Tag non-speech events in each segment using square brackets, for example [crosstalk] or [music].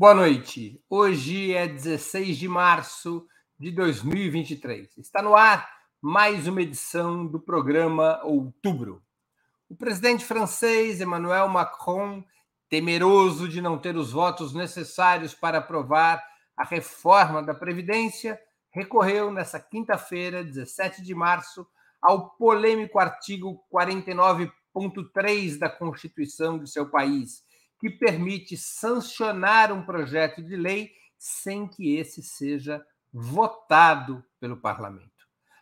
Boa noite. Hoje é 16 de março de 2023. Está no ar mais uma edição do programa Outubro. O presidente francês Emmanuel Macron, temeroso de não ter os votos necessários para aprovar a reforma da Previdência, recorreu nesta quinta-feira, 17 de março, ao polêmico artigo 49.3 da Constituição de seu país que permite sancionar um projeto de lei sem que esse seja votado pelo parlamento.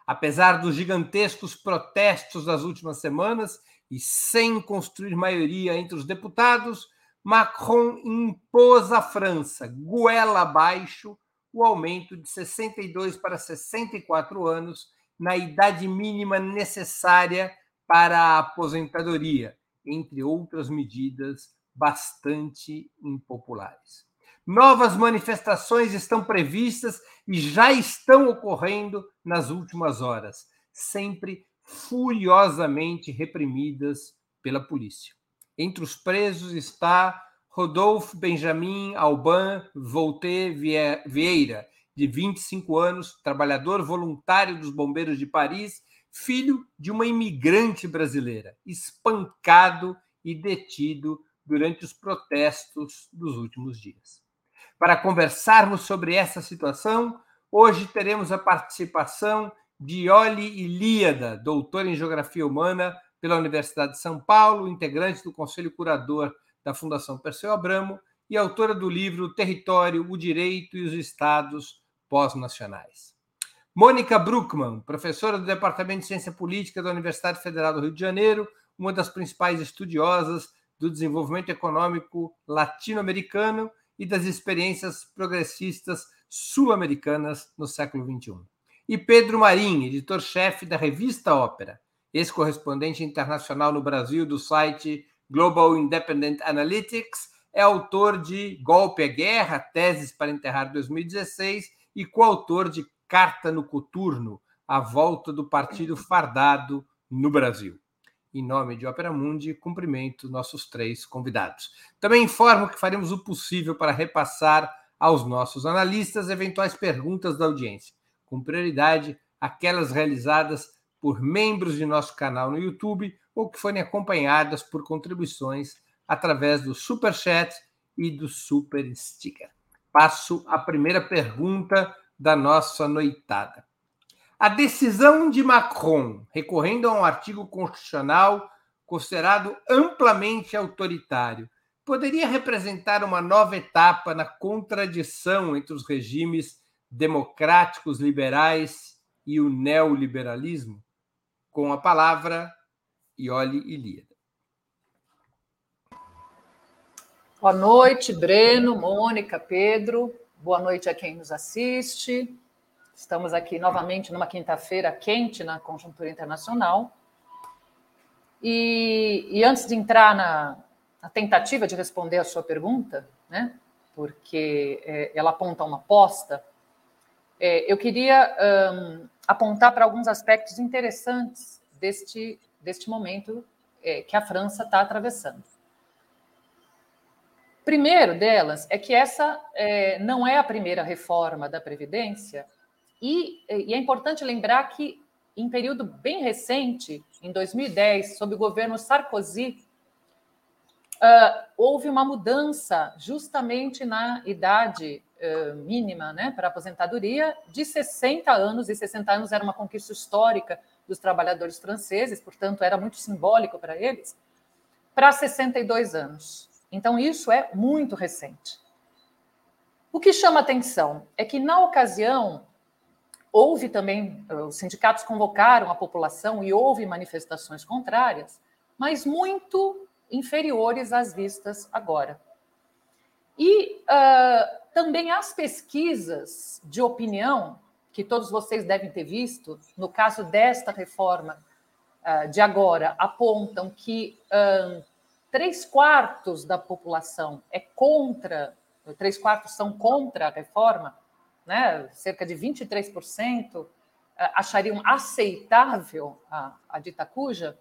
Apesar dos gigantescos protestos das últimas semanas e sem construir maioria entre os deputados, Macron impôs à França, goela abaixo, o aumento de 62 para 64 anos na idade mínima necessária para a aposentadoria, entre outras medidas bastante impopulares. Novas manifestações estão previstas e já estão ocorrendo nas últimas horas, sempre furiosamente reprimidas pela polícia. Entre os presos está Rodolfo Benjamin Alban Volté Vieira, de 25 anos, trabalhador voluntário dos bombeiros de Paris, filho de uma imigrante brasileira, espancado e detido durante os protestos dos últimos dias. Para conversarmos sobre essa situação, hoje teremos a participação de Ioli Ilíada, doutora em Geografia Humana pela Universidade de São Paulo, integrante do Conselho Curador da Fundação Perseu Abramo e autora do livro Território, o Direito e os Estados Pós-Nacionais. Mônica Bruckmann, professora do Departamento de Ciência Política da Universidade Federal do Rio de Janeiro, uma das principais estudiosas do desenvolvimento econômico latino-americano e das experiências progressistas sul-americanas no século XXI. E Pedro Marim, editor-chefe da revista Ópera, ex-correspondente internacional no Brasil do site Global Independent Analytics, é autor de Golpe à Guerra, Teses para Enterrar 2016 e coautor de Carta no Coturno, a volta do Partido Fardado no Brasil. Em nome de Opera Mundi, cumprimento nossos três convidados. Também informo que faremos o possível para repassar aos nossos analistas eventuais perguntas da audiência, com prioridade aquelas realizadas por membros de nosso canal no YouTube ou que forem acompanhadas por contribuições através do Super Chat e do Super Sticker. Passo a primeira pergunta da nossa noitada. A decisão de Macron, recorrendo a um artigo constitucional considerado amplamente autoritário, poderia representar uma nova etapa na contradição entre os regimes democráticos liberais e o neoliberalismo? Com a palavra, Ioli Ilíada. Boa noite, Breno, Mônica, Pedro. Boa noite a quem nos assiste. Estamos aqui novamente numa quinta-feira quente na conjuntura internacional. E, e antes de entrar na, na, tentativa de responder a sua pergunta, né, porque é, ela aponta uma aposta, é, eu queria um, apontar para alguns aspectos interessantes deste, deste momento é, que a França está atravessando. Primeiro delas é que essa é, não é a primeira reforma da Previdência e, e é importante lembrar que, em período bem recente, em 2010, sob o governo Sarkozy, uh, houve uma mudança justamente na idade uh, mínima né, para aposentadoria de 60 anos, e 60 anos era uma conquista histórica dos trabalhadores franceses, portanto, era muito simbólico para eles, para 62 anos. Então, isso é muito recente. O que chama atenção é que, na ocasião, houve também, eh, os sindicatos convocaram a população e houve manifestações contrárias, mas muito inferiores às vistas agora. E uh, também as pesquisas de opinião, que todos vocês devem ter visto, no caso desta reforma uh, de agora, apontam que uh, três quartos da população é contra, três quartos são contra a reforma, né, cerca de 23% eh, achariam aceitável a, a dita cuja,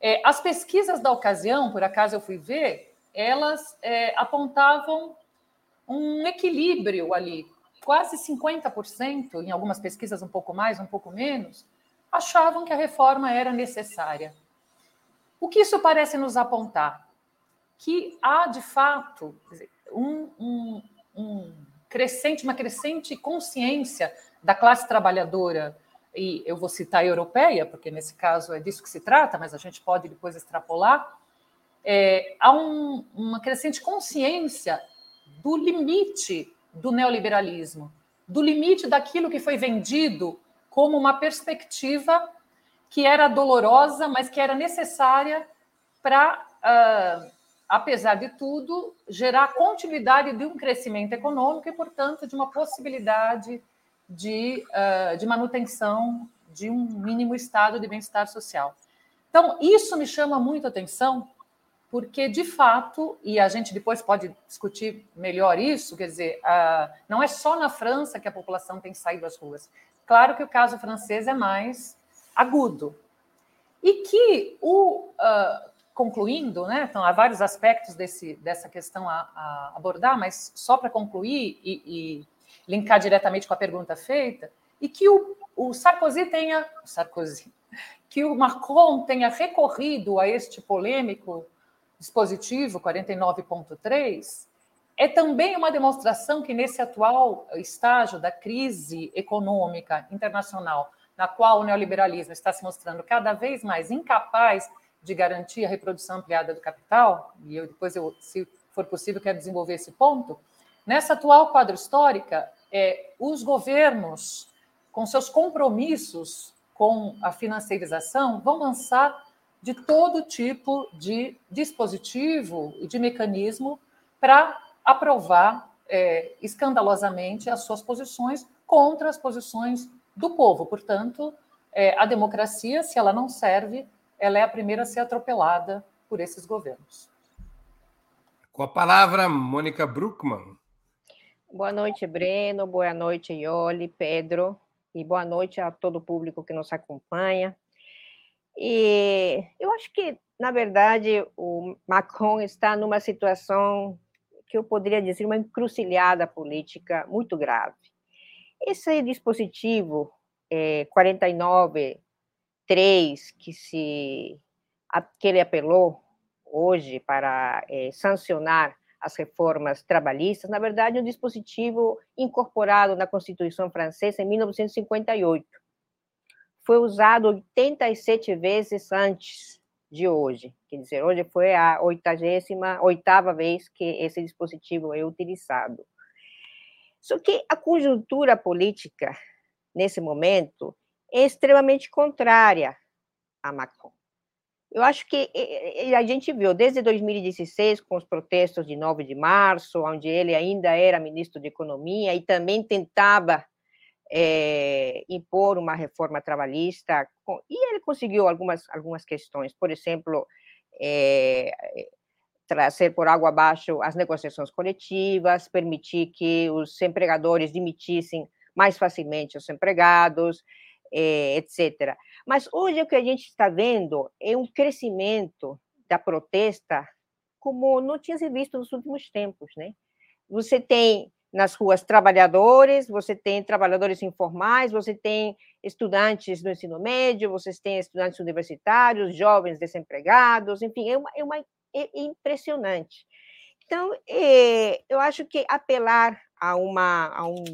é, as pesquisas da ocasião, por acaso eu fui ver, elas é, apontavam um equilíbrio ali, quase 50%, em algumas pesquisas um pouco mais, um pouco menos, achavam que a reforma era necessária. O que isso parece nos apontar? Que há, de fato, um, um, um crescente, uma crescente consciência da classe trabalhadora, e eu vou citar a europeia, porque nesse caso é disso que se trata, mas a gente pode depois extrapolar, é, há um, uma crescente consciência do limite do neoliberalismo, do limite daquilo que foi vendido como uma perspectiva que era dolorosa, mas que era necessária para, uh, apesar de tudo, gerar continuidade de um crescimento econômico e, portanto, de uma possibilidade de, uh, de manutenção de um mínimo estado de bem-estar social. Então, isso me chama muito atenção, porque, de fato, e a gente depois pode discutir melhor isso, quer dizer, uh, não é só na França que a população tem saído às ruas. Claro que o caso francês é mais agudo. E que o. Uh, concluindo, né, então há vários aspectos desse, dessa questão a, a abordar, mas só para concluir e, e, linkar diretamente com a pergunta feita, e que o, o Sarkozy tenha. Sarkozy, que o Macron tenha recorrido a este polêmico dispositivo 49.3 é também uma demonstração que, nesse atual estágio da crise econômica internacional, na qual o neoliberalismo está se mostrando cada vez mais incapaz de garantir a reprodução ampliada do capital, e eu depois, eu, se for possível, quero desenvolver esse ponto, nessa atual quadro histórica, é, os governos, com seus compromissos com a financiarização, vão lançar de todo tipo de dispositivo e de mecanismo para aprovar é, escandalosamente as suas posições contra as posições do povo. Portanto, é, a democracia, se ela não serve, ela é a primeira a ser atropelada por esses governos. Com a palavra, Mônica Bruckmann. Boa noite, Breno. Boa noite, Ioli, Pedro. E boa noite a todo o público que nos acompanha. E eu acho que, na verdade, o Macron está numa situação que eu poderia dizer uma encruzilhada política muito grave. Esse dispositivo é, 49 3 que se que ele apelou hoje para é, sancionar as reformas trabalhistas, na verdade, um dispositivo incorporado na Constituição Francesa em 1958. Foi usado 87 vezes antes de hoje. Quer dizer, hoje foi a 88ª vez que esse dispositivo é utilizado. Só que a conjuntura política, nesse momento, extremamente contrária a Macron. Eu acho que a gente viu desde 2016, com os protestos de 9 de março, onde ele ainda era ministro de Economia e também tentava é, impor uma reforma trabalhista, e ele conseguiu algumas, algumas questões, por exemplo, é, trazer por água abaixo as negociações coletivas, permitir que os empregadores demitissem mais facilmente os empregados, é, etc. Mas hoje o que a gente está vendo é um crescimento da protesta como não tinha se visto nos últimos tempos, né? Você tem nas ruas trabalhadores, você tem trabalhadores informais, você tem estudantes do ensino médio, você tem estudantes universitários, jovens desempregados, enfim, é, uma, é, uma, é impressionante. Então, é, eu acho que apelar a, uma, a um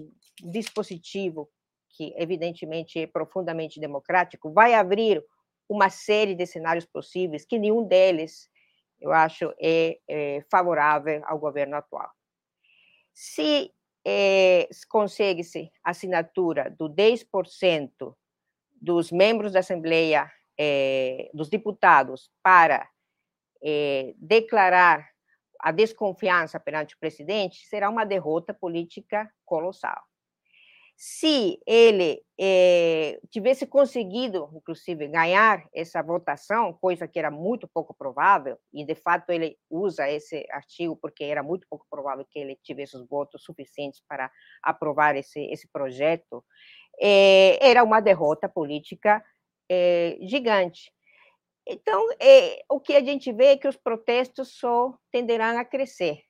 dispositivo que evidentemente é profundamente democrático, vai abrir uma série de cenários possíveis que nenhum deles, eu acho, é, é favorável ao governo atual. Se é, consegue-se assinatura do 10% dos membros da Assembleia, é, dos deputados, para é, declarar a desconfiança perante o presidente, será uma derrota política colossal. Se ele é, tivesse conseguido, inclusive, ganhar essa votação, coisa que era muito pouco provável, e de fato ele usa esse artigo porque era muito pouco provável que ele tivesse os votos suficientes para aprovar esse, esse projeto, é, era uma derrota política é, gigante. Então, o que a gente vê é que os protestos só tenderão a crescer.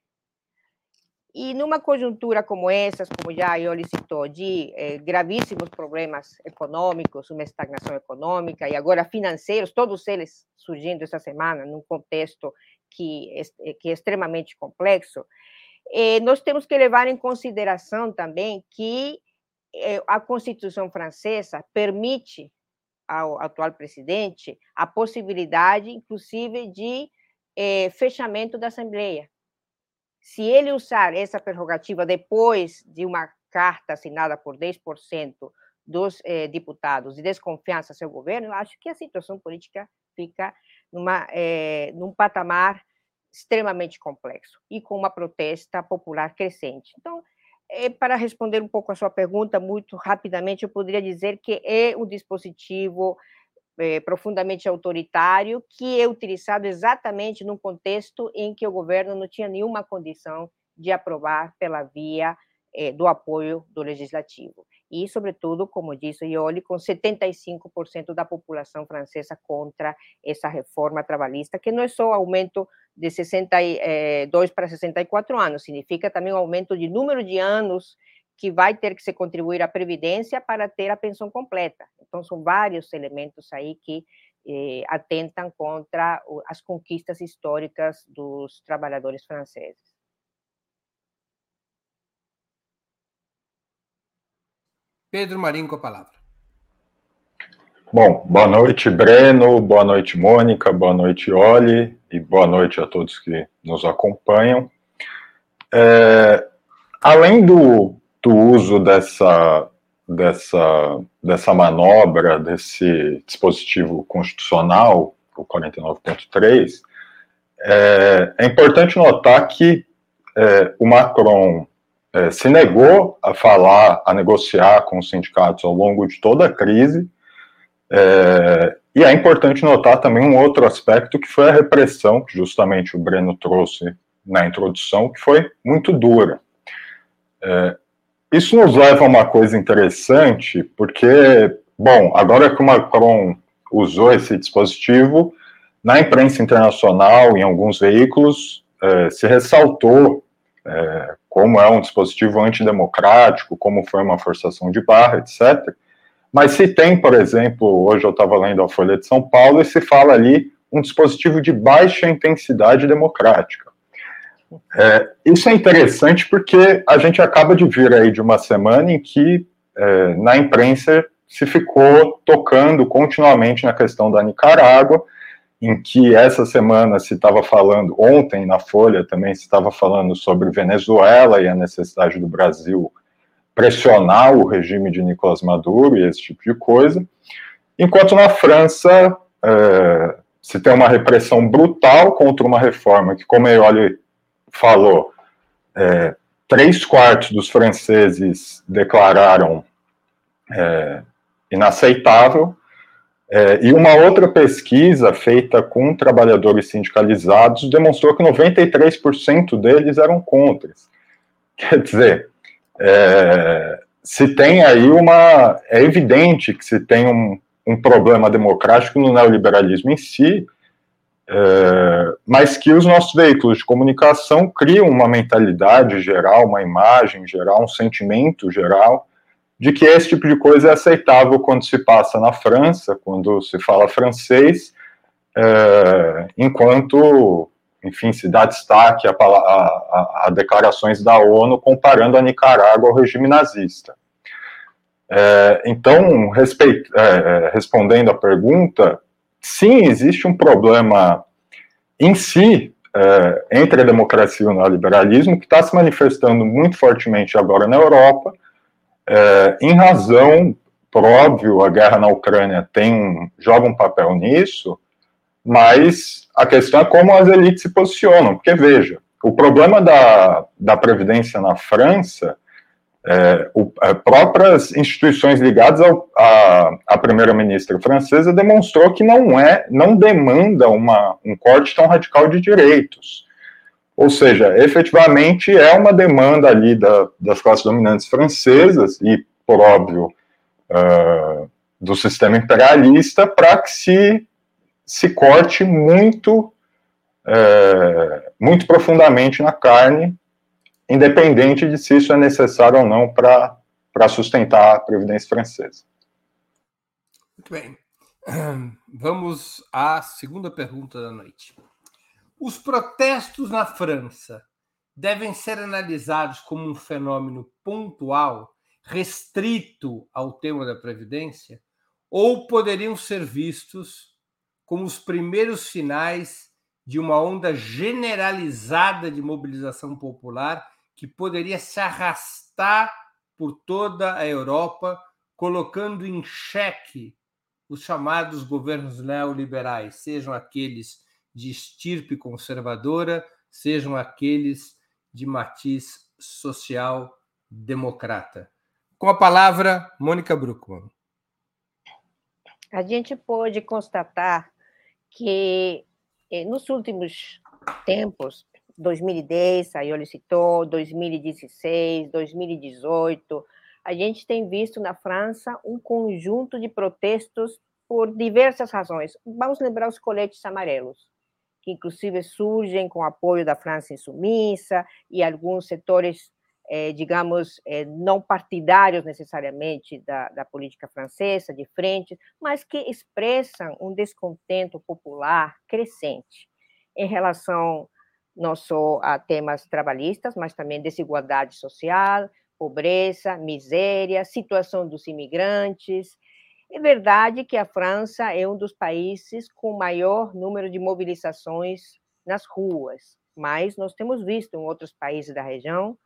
E numa conjuntura como essa, como já a Ioli citou, de eh, gravíssimos problemas econômicos, uma estagnação econômica e agora financeiros, todos eles surgindo essa semana num contexto que, é, que é extremamente complexo, eh, nós temos que levar em consideração também que eh, a Constituição francesa permite ao atual presidente a possibilidade, inclusive, de fechamento da Assembleia se ele usar essa prerrogativa depois de uma carta assinada por 10% dos eh, deputados de desconfiança ao seu governo, eu acho que a situação política fica numa, eh, num patamar extremamente complexo e com uma protesta popular crescente. Então, eh, para responder um pouco a sua pergunta, muito rapidamente, eu poderia dizer que é um dispositivo é, profundamente autoritário, que é utilizado exatamente num contexto em que o governo não tinha nenhuma condição de aprovar pela via é, do apoio do legislativo. E, sobretudo, como disse Ioli, com 75% da população francesa contra essa reforma trabalhista, que não é só aumento de 62 para 64 anos, significa também um aumento de número de anos que vai ter que se contribuir à previdência para ter a pensão completa. Então, são vários elementos aí que eh, atentam contra as conquistas históricas dos trabalhadores franceses. Pedro Marinho com a palavra. Bom, boa noite, Breno, boa noite, Mônica, boa noite, Oli, e boa noite a todos que nos acompanham. É, além do do uso dessa, dessa, dessa manobra, desse dispositivo constitucional, o 49.3, é, é, importante notar que é, o Macron é, se negou a falar, a negociar com os sindicatos ao longo de toda a crise, é, e é importante notar também um outro aspecto que foi a repressão, que justamente o Breno trouxe na introdução, que foi muito dura. É, isso nos leva a uma coisa interessante, porque, bom, agora que o Macron usou esse dispositivo, na imprensa internacional, em alguns veículos, eh, se ressaltou eh, como é um dispositivo antidemocrático, como foi uma forçação de barra, etc. Mas se tem, por exemplo, hoje eu estava lendo a Folha de São Paulo e se fala ali um dispositivo de baixa intensidade democrática. É, isso é interessante porque a gente acaba de vir aí de uma semana em que é, na imprensa se ficou tocando continuamente na questão da Nicarágua, em que essa semana se estava falando, ontem na Folha também se estava falando sobre Venezuela e a necessidade do Brasil pressionar o regime de Nicolás Maduro e esse tipo de coisa, enquanto na França é, se tem uma repressão brutal contra uma reforma que, como eu olho falou, é, três quartos dos franceses declararam é, inaceitável, é, e uma outra pesquisa feita com trabalhadores sindicalizados demonstrou que 93% deles eram contra. Quer dizer, é, se tem aí uma. É evidente que se tem um, um problema democrático no neoliberalismo em si, é, mas que os nossos veículos de comunicação criam uma mentalidade geral, uma imagem geral, um sentimento geral de que esse tipo de coisa é aceitável quando se passa na França, quando se fala francês, é, enquanto, enfim, se dá destaque a, a, a, declarações da ONU comparando a Nicarágua ao regime nazista. É, então, respeito, é, é, respondendo à pergunta, sim, existe um problema em si é, entre a democracia e o neoliberalismo que está se manifestando muito fortemente agora na Europa, é, em razão, por óbvio, a guerra na Ucrânia tem joga um papel nisso, mas a questão é como as elites se posicionam, porque veja, o problema da, da previdência na França é, o, é, próprias instituições ligadas à primeira-ministra francesa demonstrou que não é, não demanda uma, um corte tão radical de direitos. Ou seja, efetivamente é uma demanda ali da, das classes dominantes francesas e, por óbvio, uh, do sistema imperialista para que se, se corte muito, uh, muito profundamente na carne independente de se isso é necessário ou não para sustentar a Previdência Francesa. Muito bem. [clears throat] Vamos à segunda pergunta da noite. Os protestos na França devem ser analisados como um fenômeno pontual, restrito ao tema da Previdência, ou poderiam ser vistos como os primeiros sinais de uma onda generalizada de mobilização popular que poderia se arrastar por toda a Europa, colocando em xeque os chamados governos neoliberais, sejam aqueles de estirpe conservadora, sejam aqueles de matiz social democrata. Com a palavra, Mônica Bruckmann. A gente pode constatar que eh, nos últimos tempos, 2010, a Ioli citou, 2016, 2018, a gente tem visto na França um conjunto de protestos por diversas razões. Vamos lembrar os coletes amarelos, que inclusive surgem com apoio da França insumissa e alguns setores, eh, digamos, eh, não partidários necessariamente da, da política francesa, de frente, mas que expressam um descontento popular crescente em relação não só a temas trabalhistas, mas também desigualdade social, pobreza, miséria, situação dos imigrantes. É verdade que a França é um dos países com maior número de mobilizações nas ruas, mas nós temos visto em outros países da região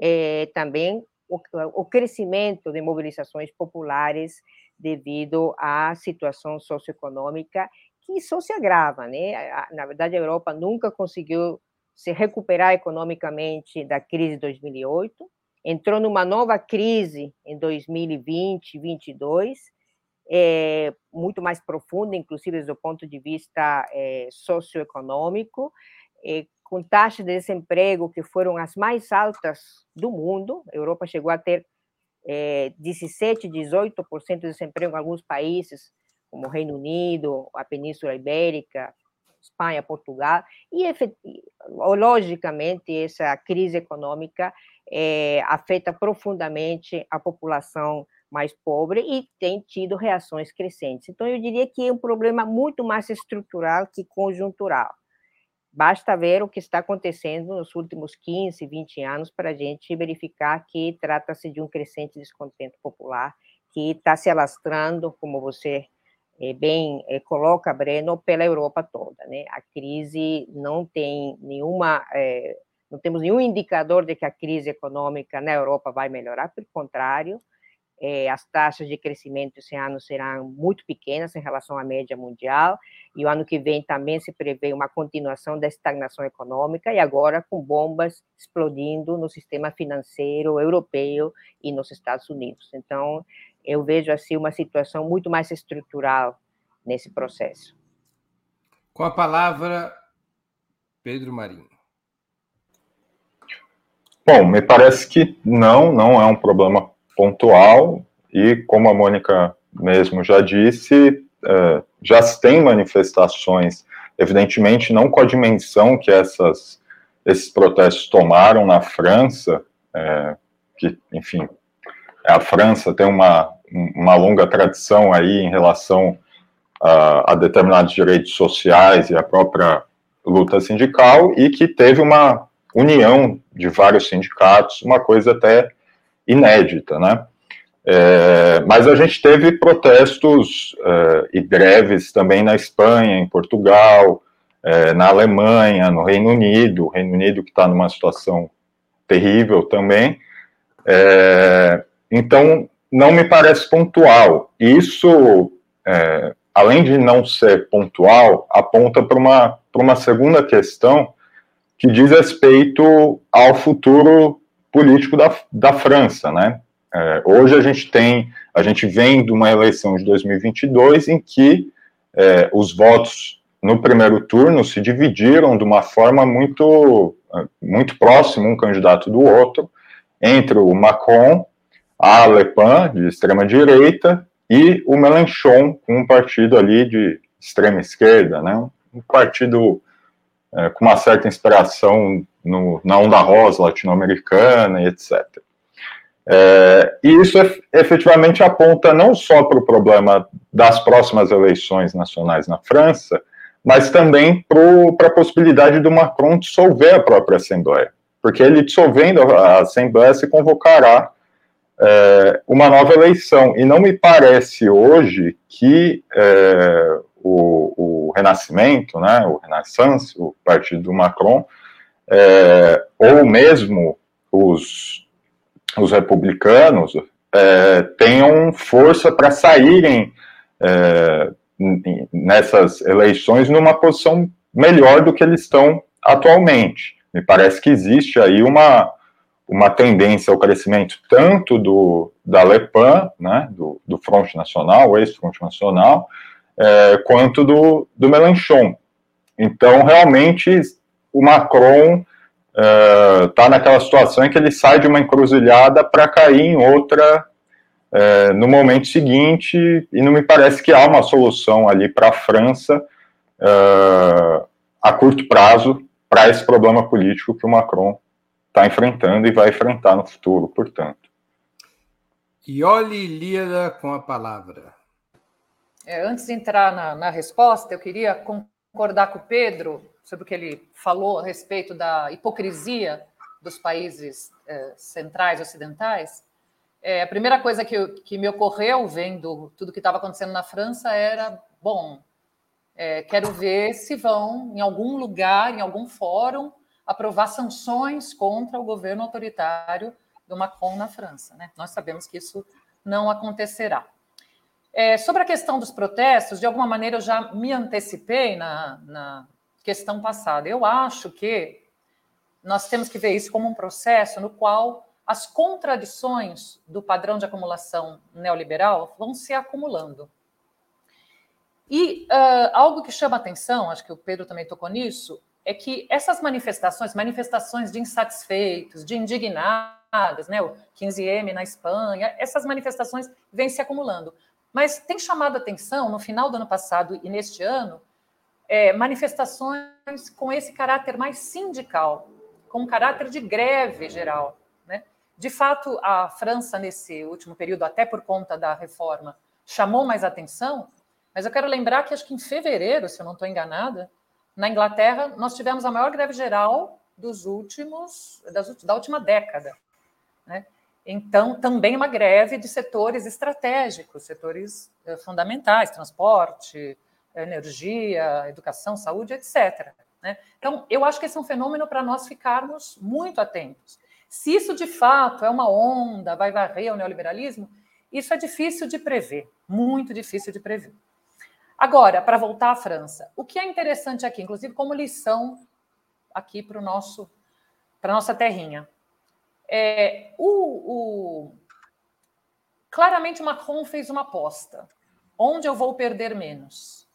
é, também o, o crescimento de mobilizações populares devido à situação socioeconômica que só se agrava, né? Na verdade, a Europa nunca conseguiu se recuperar economicamente da crise de 2008, entrou numa nova crise em 2020, 2022, é, muito mais profunda, inclusive do ponto de vista é, socioeconômico, é, com taxas de desemprego que foram as mais altas do mundo. A Europa chegou a ter é, 17, 18% de desemprego em alguns países, como o Reino Unido, a Península Ibérica, Espanha, Portugal, e logicamente essa crise econômica é, afeta profundamente a população mais pobre e tem tido reações crescentes. Então, eu diria que é um problema muito mais estrutural que conjuntural. Basta ver o que está acontecendo nos últimos 15, 20 anos para a gente verificar que trata-se de um crescente descontento popular que está se alastrando, como você bem é, coloca, Breno, pela Europa toda. Né? A crise não tem nenhuma é, não temos nenhum indicador de que a crise econômica na Europa vai melhorar, pelo contrário, é, as taxas de crescimento esse ano serão muito pequenas em relação à média mundial, e o ano que vem também se prevê uma continuação da estagnação econômica, e agora com bombas explodindo no sistema financeiro europeu e nos Estados Unidos. Então, eu vejo assim uma situação muito mais estrutural nesse processo. Com a palavra, Pedro Marinho. Bom, me parece que não, não é um problema pontual e, como a Mônica mesmo já disse, é, já se tem manifestações, evidentemente não com a dimensão que essas, esses protestos tomaram na França, é, que, enfim, a França tem uma, uma longa tradição aí em relação a, a determinados direitos sociais e a própria luta sindical, e que teve uma união de vários sindicatos, uma coisa até inédita, né? É, mas a gente teve protestos é, e greves também na Espanha, em Portugal, é, na Alemanha, no Reino Unido, o Reino Unido que está numa situação terrível também. É, então, não me parece pontual. Isso, é, além de não ser pontual, aponta para uma, uma segunda questão, que diz respeito ao futuro político da, da França, né? É, hoje a gente tem, a gente vem de uma eleição de 2022 em que é, os votos no primeiro turno se dividiram de uma forma muito, muito próxima um candidato do outro, entre o Macron, a Le Pen, de extrema direita, e o Mélenchon, um partido ali de extrema esquerda, né? Um partido é, com uma certa inspiração no, na onda rosa latino-americana e etc. É, e isso efetivamente aponta não só para o problema das próximas eleições nacionais na França, mas também para a possibilidade do Macron dissolver a própria Assembleia. Porque ele dissolvendo a Assembleia se convocará é, uma nova eleição. E não me parece hoje que é, o, o, Renascimento, né, o Renaissance, o partido do Macron, é, ou mesmo os, os republicanos, é, tenham força para saírem é, nessas eleições numa posição melhor do que eles estão atualmente. Me parece que existe aí uma, uma tendência ao crescimento tanto do, da Le Pen, né, do, do Front Nacional, ex-Front Nacional, é, quanto do, do Mélenchon. Então, realmente, o Macron está é, naquela situação em que ele sai de uma encruzilhada para cair em outra é, no momento seguinte, e não me parece que há uma solução ali para a França a curto prazo para esse problema político que o Macron está enfrentando e vai enfrentar no futuro, portanto. Ioli Lira com a palavra. É, antes de entrar na, na resposta, eu queria concordar com o Pedro sobre o que ele falou a respeito da hipocrisia dos países é, centrais ocidentais. É, a primeira coisa que, que, me ocorreu vendo tudo que estava acontecendo na França era: bom, é, quero ver se vão, em algum lugar, em algum fórum, aprovar sanções contra o governo autoritário do Macron na França. Né? Nós sabemos que isso não acontecerá. É, sobre a questão dos protestos, de alguma maneira eu já me antecipei na, na questão passada. Eu acho que nós temos que ver isso como um processo no qual as contradições do padrão de acumulação neoliberal vão se acumulando. E uh, algo que chama atenção, acho que o Pedro também tocou nisso, é que essas manifestações, manifestações de insatisfeitos, de indignados, né, o 15M na Espanha, essas manifestações vêm se acumulando. Mas tem chamado atenção, no final do ano passado e neste ano, é, manifestações com esse caráter mais sindical, com caráter de greve geral. De fato, a França, nesse último período, até por conta da reforma, chamou mais atenção, mas eu quero lembrar que acho que em fevereiro, se eu não estou enganada, na Inglaterra, nós tivemos a maior greve geral dos últimos, das, da última década. Né? Então, também uma greve de setores estratégicos, setores eh, fundamentais, transporte, energia, educação, saúde, etc. Né? Então, eu acho que esse é um fenômeno para nós ficarmos muito atentos. Se isso de fato é uma onda, vai varrer o neoliberalismo, isso é difícil de prever, muito difícil de prever. Agora, para voltar à França, o que é interessante aqui, inclusive como lição aqui para o nosso para nossa terrinha, é o, o claramente Macron fez uma aposta, onde eu vou perder menos.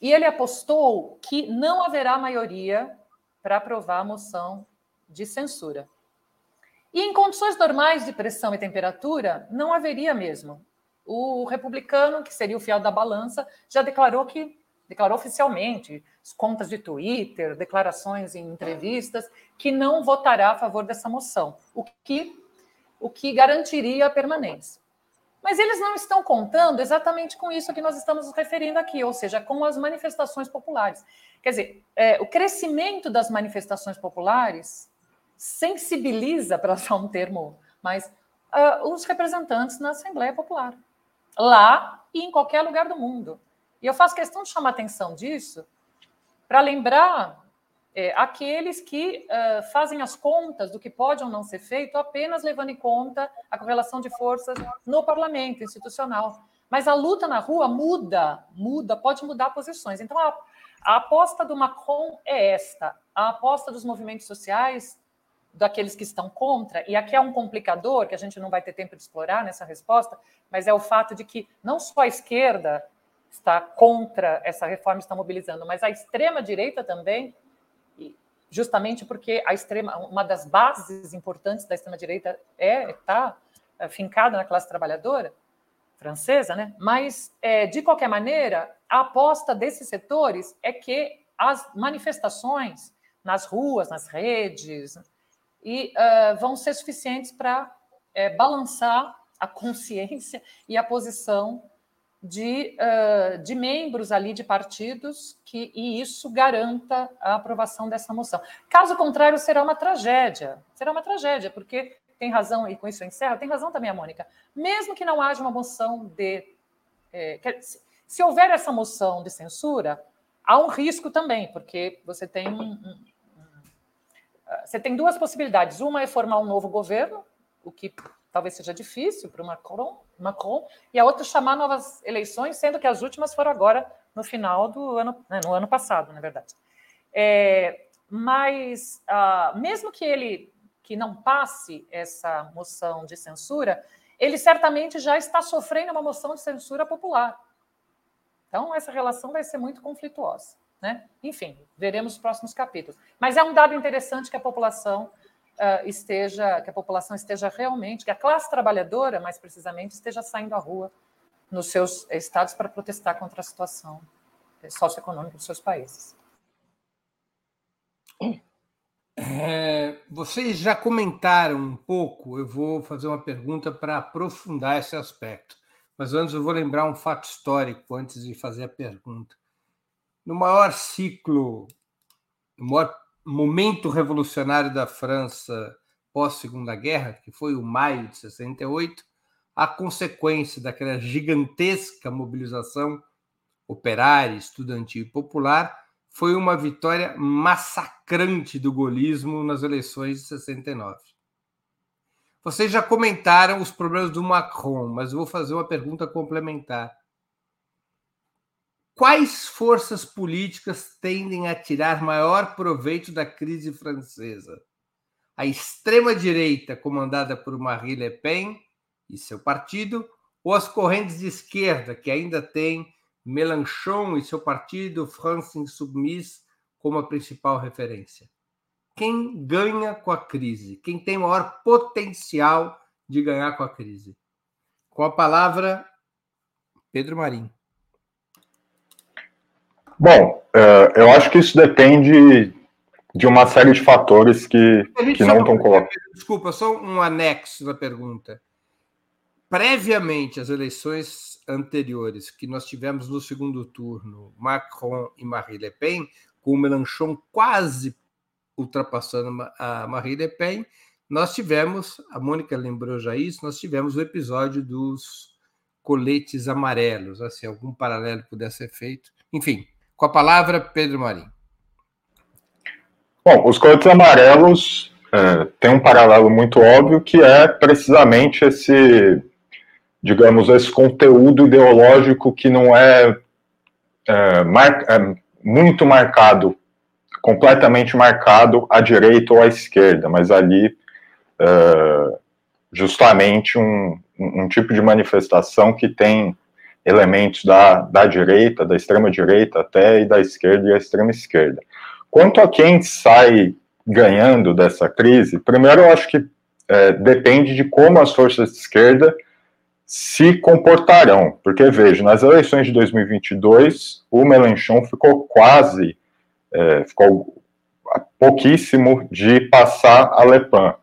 E ele apostou que não haverá maioria para aprovar a moção de censura. E em condições normais de pressão e temperatura, não haveria mesmo. O republicano, que seria o fiel da balança, já declarou que declarou oficialmente, contas de Twitter, declarações em entrevistas, que não votará a favor dessa moção, o que, o que garantiria a permanência. Mas eles não estão contando exatamente com isso que nós estamos nos referindo aqui, ou seja, com as manifestações populares. Quer dizer, é, o crescimento das manifestações populares sensibiliza, para usar um termo mais, uh, os representantes na Assembleia Popular, lá e em qualquer lugar do mundo. E eu faço questão de chamar atenção disso para lembrar é, aqueles que uh, fazem as contas do que pode ou não ser feito apenas levando em conta a correlação de forças no parlamento institucional. Mas a luta na rua muda, muda, pode mudar posições. Então, a, a aposta do Macron é esta: a aposta dos movimentos sociais daqueles que estão contra, e aqui é um complicador que a gente não vai ter tempo de explorar nessa resposta, mas é o fato de que não só a esquerda está contra essa reforma, está mobilizando, mas a extrema direita também, justamente porque a extrema, uma das bases importantes da extrema direita é está é, fincada na classe trabalhadora francesa, né? Mas é, de qualquer maneira, a aposta desses setores é que as manifestações nas ruas, nas redes, e uh, vão ser suficientes para é, balançar a [laughs] consciência e a posição de, uh, de membros ali de partidos que e isso garanta a aprovação dessa moção. Caso contrário, será uma tragédia. Será uma tragédia, porque tem razão, e com isso eu encerro, tem razão também a Mônica. Mesmo que não haja uma moção de. É, se, se, houver essa moção de censura, há um risco também, porque você tem um, um, você tem duas possibilidades. Uma é formar um novo governo, o que talvez seja difícil para o Macron, Macron, e a outra chamar novas eleições, sendo que as últimas foram agora no final do ano, né, no ano passado, na verdade. É, mas uh, mesmo que ele que não passe essa moção de censura, ele certamente já está sofrendo uma moção de censura popular. Então essa relação vai ser muito conflituosa, né? Enfim, veremos os próximos capítulos. Mas é um dado interessante que a população uh, esteja, que a população esteja realmente, que a classe trabalhadora, mais precisamente, esteja saindo à rua nos seus estados para protestar contra a situação eh, socioeconômica dos seus países. É, vocês já comentaram um pouco, eu vou fazer uma pergunta para aprofundar esse aspecto. Mas antes eu vou lembrar um fato histórico antes de fazer a pergunta. No maior ciclo, no maior momento revolucionário da França pós-Segunda Guerra, que foi o maio de 68, a consequência daquela gigantesca mobilização operária, estudantil e popular foi uma vitória massacrante do golismo nas eleições de 69. Vocês já comentaram os problemas do Macron, mas eu vou fazer uma pergunta complementar quais forças políticas tendem a tirar maior proveito da crise francesa? A extrema-direita, comandada por Marie Le Pen e seu partido, ou as correntes de esquerda, que ainda têm Mélenchon e seu partido France Insoumise como a principal referência? Quem ganha com a crise? Quem tem maior potencial de ganhar com a crise? Com a palavra, Pedro Marim. Bom, uh, eu acho que isso depende de uma série de fatores que, que não estão colocados. Desculpa, só um anexo da pergunta. Previamente às eleições anteriores, que nós tivemos no segundo turno, Macron e Marie Le Pen, com o Mélenchon quase ultrapassando a Marie Le Pen, nós tivemos, a Mônica lembrou já isso, nós tivemos o episódio dos coletes amarelos, assim, algum paralelo pudesse ser feito. Enfim, com a palavra, Pedro Marinho. Bom, os coletes amarelos é, tem um paralelo muito óbvio que é precisamente esse, digamos, esse conteúdo ideológico que não é, é, mar, é muito marcado, completamente marcado à direita ou à esquerda, mas ali é, justamente um, um tipo de manifestação que tem elementos da, da direita, da extrema-direita até, e da esquerda e a extrema-esquerda. Quanto a quem sai ganhando dessa crise, primeiro eu acho que é, depende de como as forças de esquerda se comportarão, porque veja, nas eleições de 2022, o Melenchon ficou quase, é, ficou pouquíssimo de passar a Le Pen.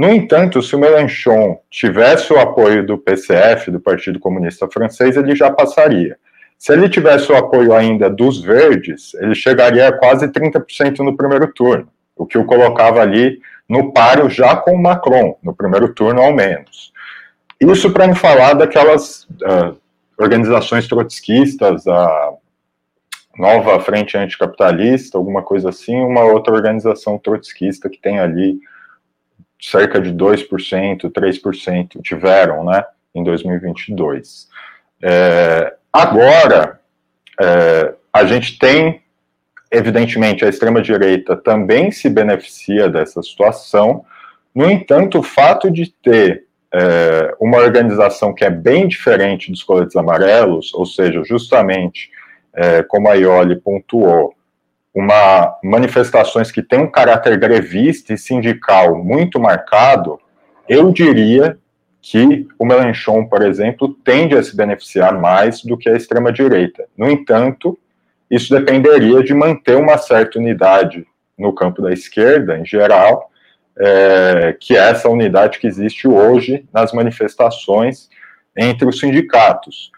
No entanto, se o Mélenchon tivesse o apoio do PCF, do Partido Comunista Francês, ele já passaria. Se ele tivesse o apoio ainda dos verdes, ele chegaria a quase 30% no primeiro turno, o que o colocava ali no páreo já com o Macron, no primeiro turno ao menos. Isso para não falar daquelas uh, organizações trotskistas, a Nova Frente Anticapitalista, alguma coisa assim, uma outra organização trotskista que tem ali cerca de 2%, 3% tiveram, né, em 2022. É, agora, é, a gente tem, evidentemente, a extrema-direita também se beneficia dessa situação, no entanto, o fato de ter é, uma organização que é bem diferente dos coletes amarelos, ou seja, justamente, é, como a Ioli pontuou, uma manifestações que têm um caráter grevista e sindical muito marcado, eu diria que o Melenchon, por exemplo, tende a se beneficiar mais do que a extrema-direita. No entanto, isso dependeria de manter uma certa unidade no campo da esquerda, em geral, é, que é essa unidade que existe hoje nas manifestações entre os sindicatos.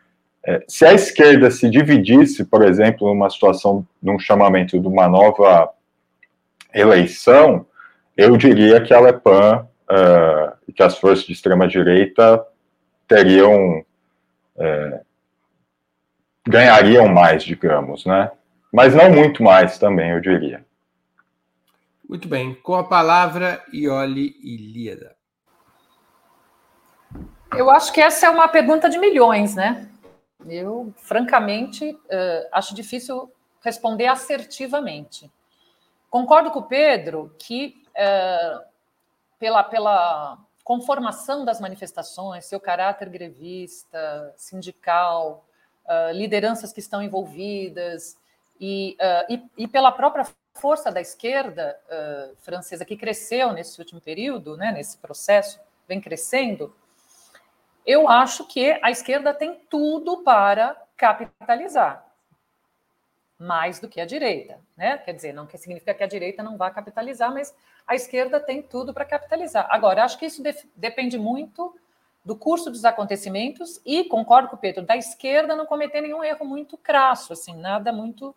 É, se a esquerda se dividisse, por exemplo, numa situação de um chamamento de uma nova eleição, eu diria que a Lepan uh, e que as forças de extrema-direita teriam. Uh, ganhariam mais, digamos, né? Mas não muito mais também, eu diria. Muito bem. Com a palavra, Ioli Ilíada. Eu acho que essa é uma pergunta de milhões, né? Eu, francamente, uh, acho difícil responder assertivamente. Concordo com o Pedro que, uh, pela, pela conformação das manifestações, seu caráter grevista, sindical, uh, lideranças que estão envolvidas, e, e, e, pela própria força da esquerda francesa, que cresceu nesse último período, né, nesse processo, vem crescendo, eu acho que a esquerda tem tudo para capitalizar mais do que a direita, né? Quer dizer, não que significa que a direita não vá capitalizar, mas a esquerda tem tudo para capitalizar. Agora, acho que isso de depende muito do curso dos acontecimentos e concordo com o Pedro, da esquerda não cometer nenhum erro muito crasso, assim, nada muito.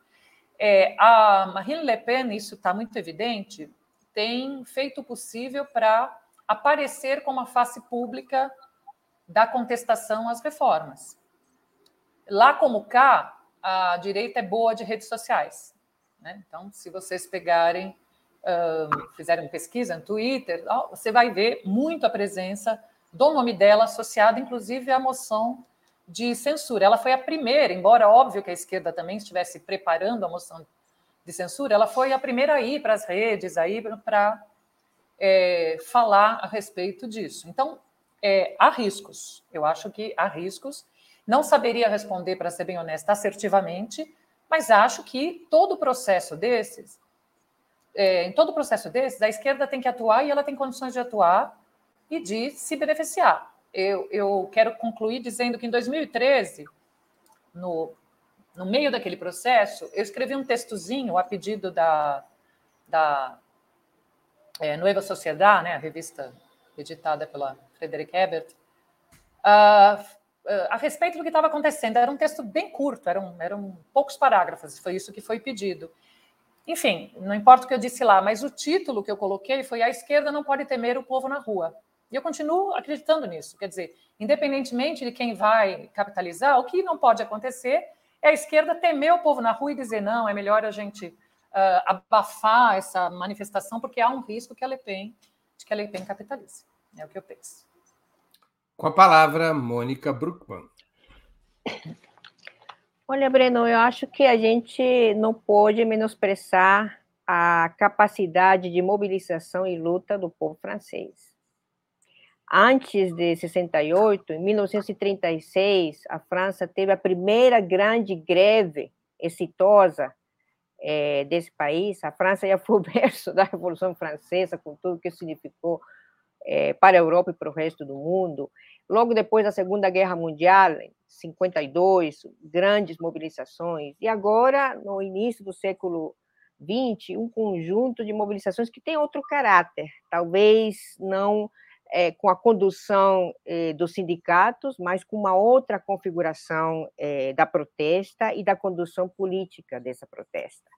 É, a Marine Le Pen, isso está muito evidente, tem feito o possível para aparecer como a face pública da contestação às reformas. Lá como cá, a direita é boa de redes sociais. Né? Então, se vocês pegarem, uh, fizerem pesquisa no Twitter, você vai ver muito a presença do nome dela associada, inclusive, à moção de censura. Ela foi a primeira, embora óbvio que a esquerda também estivesse preparando a moção de censura, ela foi a primeira a ir para as redes, aí para é, falar a respeito disso. Então, é, há riscos. Eu acho que há riscos. Não saberia responder, para ser bem honesta, assertivamente, mas acho que todo o processo desses, é, em todo processo desses, a esquerda tem que atuar e ela tem condições de atuar e de se beneficiar. Eu, eu quero concluir dizendo que em 2013, no, no meio daquele processo, eu escrevi um textozinho a pedido da, da é, Nueva Sociedade, né, a revista editada pela Frederic Ebert, uh, uh, a respeito do que estava acontecendo. Era um texto bem curto, eram, eram poucos parágrafos, foi isso que foi pedido. Enfim, não importa o que eu disse lá, mas o título que eu coloquei foi A esquerda não pode temer o povo na rua. E eu continuo acreditando nisso. Quer dizer, independentemente de quem vai capitalizar, o que não pode acontecer é a esquerda temer o povo na rua e dizer não, é melhor a gente uh, abafar essa manifestação, porque há um risco que a Le Pen, de que a Le Pen capitalize. É o que eu penso. Com a palavra, Mônica Bruckmann. Olha, Breno, eu acho que a gente não pode menosprezar a capacidade de mobilização e luta do povo francês. Antes de 68, em 1936, a França teve a primeira grande greve exitosa é, desse país. A França já foi o berço [laughs] da Revolução Francesa, com tudo que significou é, para a Europa e para o resto do mundo. Logo depois da Segunda Guerra Mundial, em 52, grandes mobilizações. E agora, no início do século XX, um conjunto de mobilizações que tem outro caráter, talvez não é, com a condução é, dos sindicatos, mas com uma outra configuração é, da protesta e da condução política dessa protesta.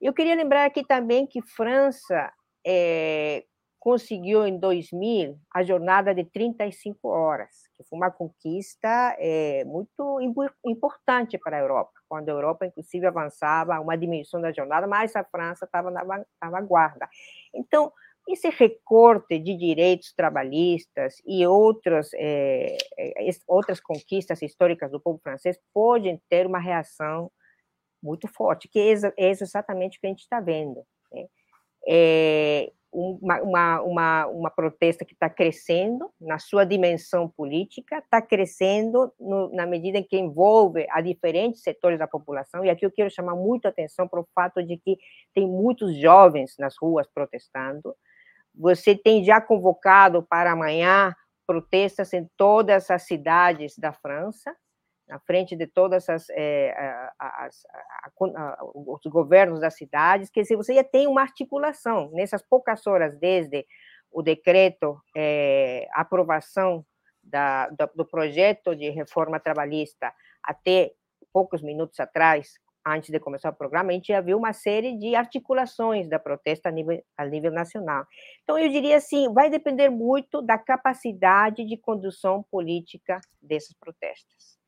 Eu queria lembrar aqui também que França é, conseguiu em 2000 a jornada de 35 horas, que foi uma conquista é, muito importante para a Europa, quando a Europa, inclusive, avançava uma dimensão da jornada, mas a França estava na, vanguarda. Então, esse recorte de direitos trabalhistas e outras, é, outras conquistas históricas do povo francês podem ter uma reação muito forte, que é, é exatamente o que a gente está vendo. Né? É, uma, uma, uma, uma protesta que está crescendo na sua dimensão política, está crescendo no, na medida em que envolve a diferentes setores da população, e aqui eu quero chamar muito a atenção para o fato de que tem muitos jovens nas ruas protestando, você tem já convocado para amanhã protestas em todas as cidades da França, na frente de todas as, é, as, os governos das cidades, que se você já tem uma articulação nessas poucas horas desde o decreto, é, aprovação da, do, do projeto de reforma trabalhista até poucos minutos atrás, antes de começar o programa, a gente já viu uma série de articulações da protesta a nível, a nível nacional. Então, eu diria assim, vai depender muito da capacidade de condução política desses protestos.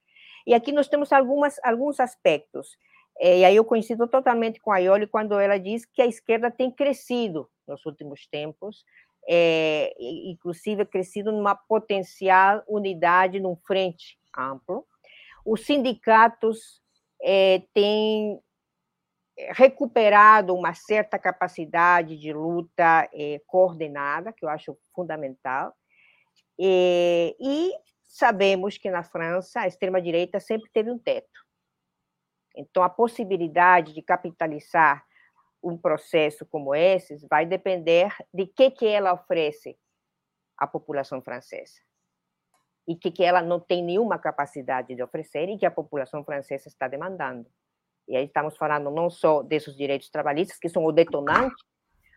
E aqui nós temos algumas, alguns aspectos. É, e aí eu coincido totalmente com a Ioli quando ela diz que a esquerda tem crescido nos últimos tempos, é, inclusive crescido numa potencial unidade num frente amplo. Os sindicatos é, têm recuperado uma certa capacidade de luta é, coordenada, que eu acho fundamental, e, e sabemos que na França a extrema-direita sempre teve um teto. Então, a possibilidade de capitalizar um processo como esse vai depender de que que ela oferece à população francesa e que que ela não tem nenhuma capacidade de oferecer e que a população francesa está demandando. E aí estamos falando não só desses direitos trabalhistas que são o detonante,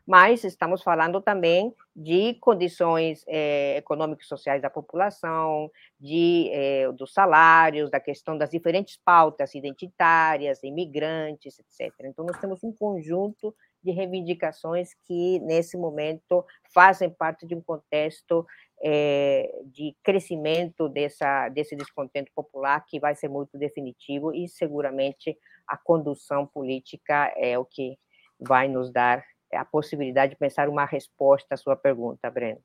mas estamos falando também de condições é, econômicas e sociais da população, de é, dos salários, da questão das diferentes pautas identitárias, imigrantes, etc. Então, nós temos um conjunto de reivindicações que, nesse momento, fazem parte de um contexto é, de crescimento dessa, desse descontento popular, que vai ser muito definitivo, e seguramente a condução política é o que vai nos dar a possibilidade de pensar uma resposta à sua pergunta, Breno.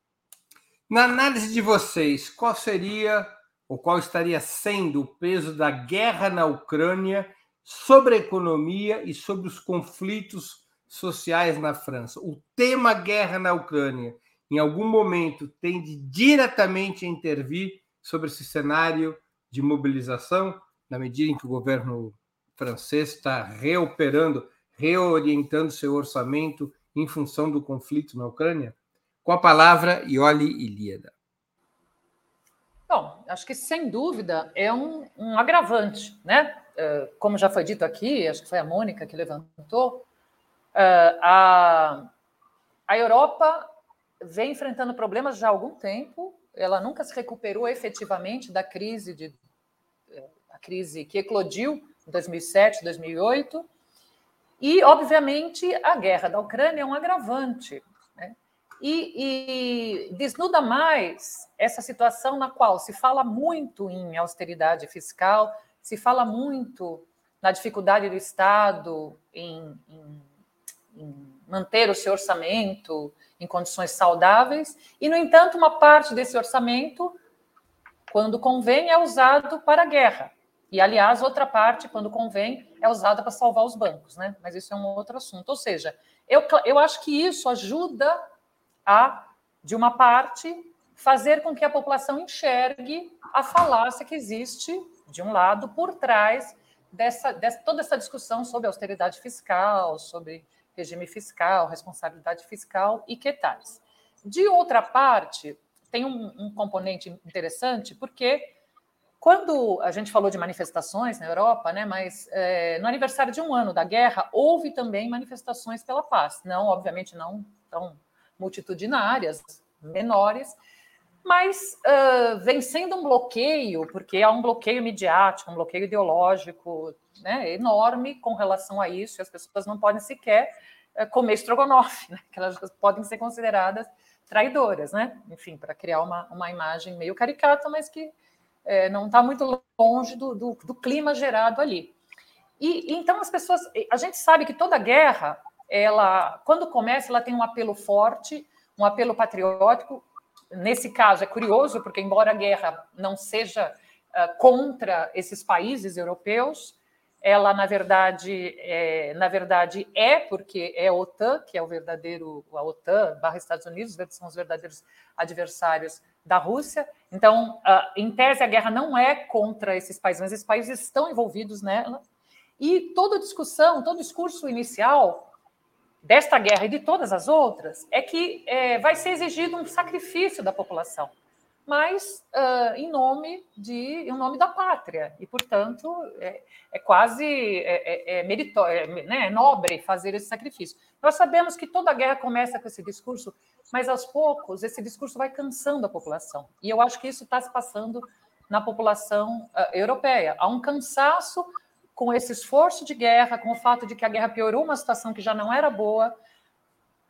Na análise de vocês, qual seria ou qual estaria sendo o peso da guerra na Ucrânia sobre a economia e sobre os conflitos sociais na França? O tema guerra na Ucrânia, em algum momento, tende diretamente a intervir sobre esse cenário de mobilização, na medida em que o governo francês está reoperando, reorientando seu orçamento em função do conflito na Ucrânia? Com a palavra, Ioli Ilíada. Bom, acho que sem dúvida é um, um, agravante, né? É, como já foi dito aqui, acho que foi a Mônica que levantou, é, a, a Europa vem enfrentando problemas já há algum tempo, ela nunca se recuperou efetivamente da crise de é, a crise que eclodiu em 2007, 2008, e, obviamente, a guerra da Ucrânia é um agravante. Né? E, e, desnuda mais essa situação na qual se fala muito em austeridade fiscal, se fala muito na dificuldade do Estado em, em, em manter o seu orçamento em condições saudáveis, e, no entanto, uma parte desse orçamento, quando convém, é usado para a guerra. E, aliás, outra parte, quando convém, é usada para salvar os bancos, né? Mas isso é um outro assunto. Ou seja, eu, eu acho que isso ajuda a, de uma parte, fazer com que a população enxergue a falácia que existe, de um lado, por trás dessa, dessa toda essa discussão sobre austeridade fiscal, sobre regime fiscal, responsabilidade fiscal e que tais. De outra parte, tem um, um componente interessante, porque quando a gente falou de manifestações na Europa, né, mas é, no aniversário de um ano da guerra, houve também manifestações pela paz. Não, obviamente, não tão multitudinárias, menores, mas uh, vem sendo um bloqueio, porque há um bloqueio midiático, um bloqueio ideológico né, enorme com relação a isso, e as pessoas não podem sequer uh, comer estrogonofe, né, que elas podem ser consideradas traidoras, né? Enfim, para criar uma, uma imagem meio caricata, mas que é, não está muito longe do, do, do, clima gerado ali. E então as pessoas, a gente sabe que toda guerra, ela, quando começa, ela tem um apelo forte, um apelo patriótico. Nesse caso é curioso, porque embora a guerra não seja uh, contra esses países europeus, ela na verdade é, na verdade é porque é a OTAN que é o verdadeiro a OTAN barra Estados Unidos são os verdadeiros adversários da Rússia. Então, em tese, a guerra não é contra esses países, mas esses países estão envolvidos nela. E toda discussão, todo discurso inicial desta guerra e de todas as outras é que é, vai ser exigido um sacrifício da população. Mas uh, em nome de em nome da pátria e portanto é, é quase é, é, é meritório, é, né, é nobre fazer esse sacrifício. Nós sabemos que toda guerra começa com esse discurso, mas aos poucos esse discurso vai cansando a população e eu acho que isso está se passando na população uh, europeia. Há um cansaço com esse esforço de guerra, com o fato de que a guerra piorou uma situação que já não era boa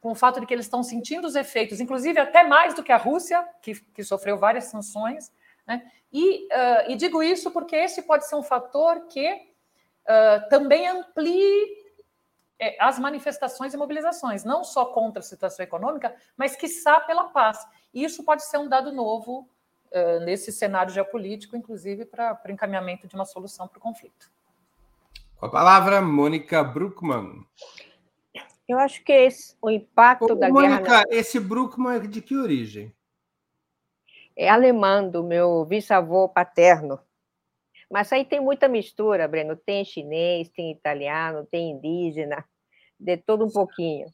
com o fato de que eles estão sentindo os efeitos, inclusive até mais do que a Rússia, que, que sofreu várias sanções. Né? E, uh, e, digo isso porque esse pode ser um fator que uh, também amplie é, as manifestações e mobilizações, não só contra a situação econômica, mas quiçá pela paz. E isso pode ser um dado novo uh, nesse cenário geopolítico, inclusive para o encaminhamento de uma solução para o conflito. Com a palavra, Mônica Bruckmann. Eu acho que esse, o impacto Ô, da Mônica, guerra. esse Bruckmann é de que origem? É alemão, do meu bisavô paterno. Mas aí tem muita mistura, Breno. Tem chinês, tem italiano, tem indígena, de todo um pouquinho.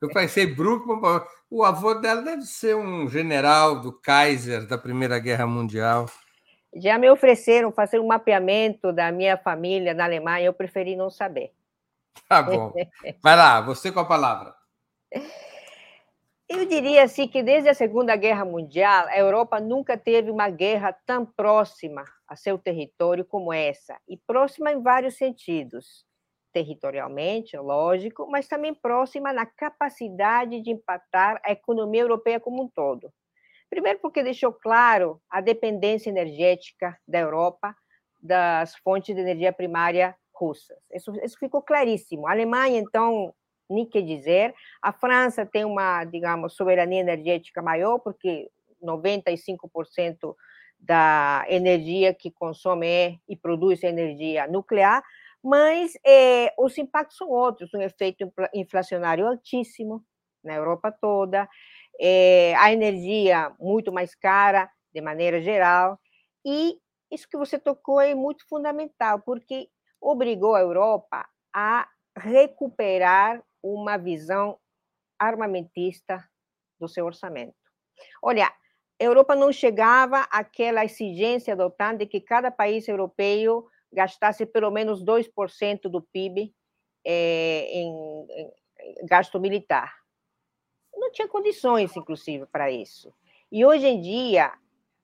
Eu pensei, Bruckmann, o avô dela deve ser um general do Kaiser da Primeira Guerra Mundial. Já me ofereceram fazer um mapeamento da minha família na Alemanha, eu preferi não saber. [laughs] Tá bom. Vai lá, você com a palavra. Eu diria assim que desde a Segunda Guerra Mundial, a Europa nunca teve uma guerra tão próxima a seu território como essa, e próxima em vários sentidos. Territorialmente, lógico, mas também próxima na capacidade de impactar a economia europeia como um todo. Primeiro, porque deixou claro a dependência energética da Europa das fontes de energia primária russas. Isso, isso ficou claríssimo. A Alemanha, então, nem que dizer. A França tem uma, digamos, soberania energética maior, porque 95% da energia que consome é e produz energia nuclear, mas é, os impactos são outros, um efeito inflacionário altíssimo na Europa toda, é, a energia muito mais cara de maneira geral, e isso que você tocou é muito fundamental, porque obrigou a Europa a recuperar uma visão armamentista do seu orçamento. Olha, a Europa não chegava àquela exigência da OTAN de que cada país europeu gastasse pelo menos 2% do PIB é, em, em gasto militar. Não tinha condições, inclusive, para isso. E hoje em dia,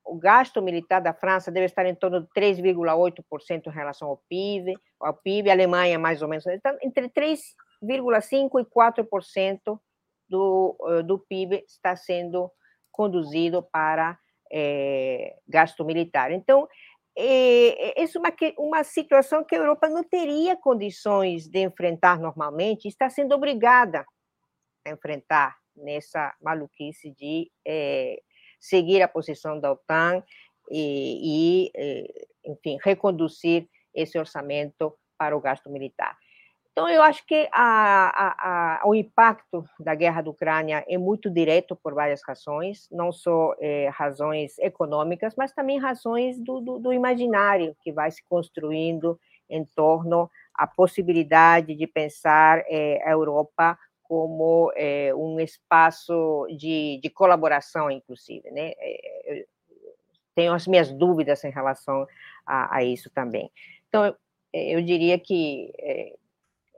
o gasto militar da França deve estar em torno de 3,8% em relação ao PIB, ao PIB, a Alemanha mais ou menos, então, entre 3,5% e 4% do, eh, do PIB está sendo conduzido para é, gasto militar. Então, é, é uma, uma situação que a Europa não teria condições de enfrentar normalmente, está sendo obrigada a enfrentar nessa maluquice de é, seguir a posição da OTAN e, e eh, enfim, reconduzir esse orçamento para o gasto militar. Então, eu acho que a, a, a, o impacto da guerra da Ucrânia é muito direto por várias razões, não só eh, razões econômicas, mas também razões do, do, do, imaginário que vai se construindo em torno à possibilidade de pensar eh, a Europa como é, um espaço de, de, colaboração, inclusive. Né? É, tenho as minhas dúvidas em relação a, a isso também. Então, eu, eu diria que é,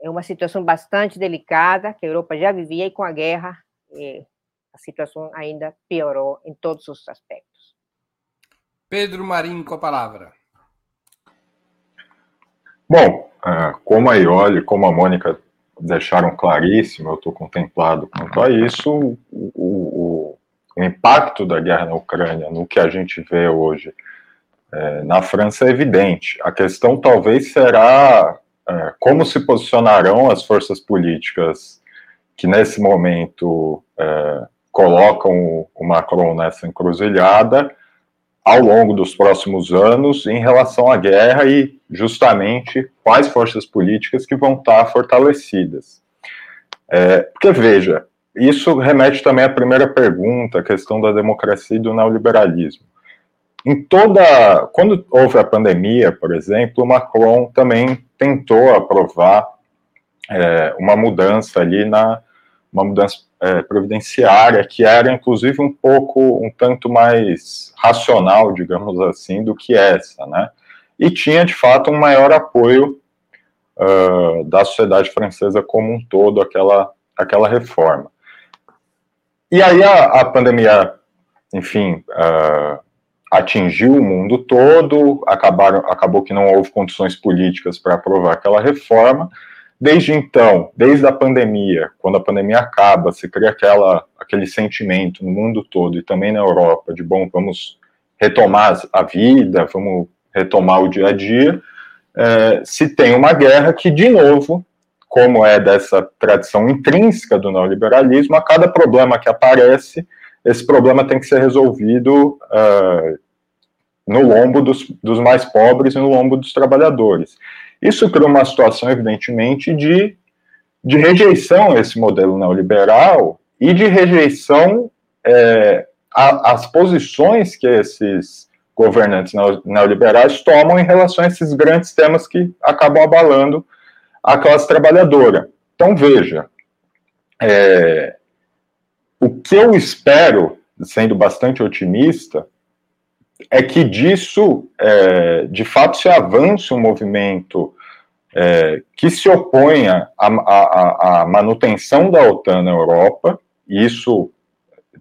é, uma situação bastante delicada, que a Europa já vivia, e com a guerra a situação ainda piorou em todos os aspectos. Pedro Marinho, com a palavra. Bom, como a Ioli, como a Mônica deixaram claríssimo, eu estou contemplado quanto a isso, o, o, o, impacto da guerra na Ucrânia no que a gente vê hoje é, na França é evidente. A questão talvez será é, como se posicionarão as forças políticas que nesse momento é, colocam o, o Macron nessa encruzilhada ao longo dos próximos anos em relação à guerra e justamente quais forças políticas que vão estar fortalecidas. É, porque, veja, isso remete também à primeira pergunta, a questão da democracia e do neoliberalismo. Em toda. Quando houve a pandemia, por exemplo, Macron também tentou aprovar é, uma mudança ali na, uma mudança é, providenciária que era, inclusive, um pouco, um tanto mais racional, digamos assim, do que essa, né? E tinha, de fato, um maior apoio uh, da sociedade francesa como um todo aquela, aquela reforma. E aí a, a pandemia, enfim, uh, atingiu o mundo todo, acabaram, acabou que não houve condições políticas para aprovar aquela reforma. Desde então, desde a pandemia, quando a pandemia acaba, se cria aquela, aquele sentimento no mundo todo e também na Europa de, bom, vamos retomar a vida, vamos retomar o dia a dia, é, se tem uma guerra que, de novo, como é dessa tradição intrínseca do neoliberalismo, a cada problema que aparece, esse problema tem que ser resolvido uh, no lombo dos, dos, mais pobres e no lombo dos trabalhadores. Isso cria uma situação, evidentemente, de, de rejeição a esse modelo neoliberal e de rejeição é, às posições que esses governantes neoliberais tomam em relação a esses grandes temas que acabam abalando a classe trabalhadora. Então, veja, é, o que eu espero, sendo bastante otimista, é que disso, é, de fato, se avance um movimento é, que se oponha à, à, à, manutenção da OTAN na Europa, e isso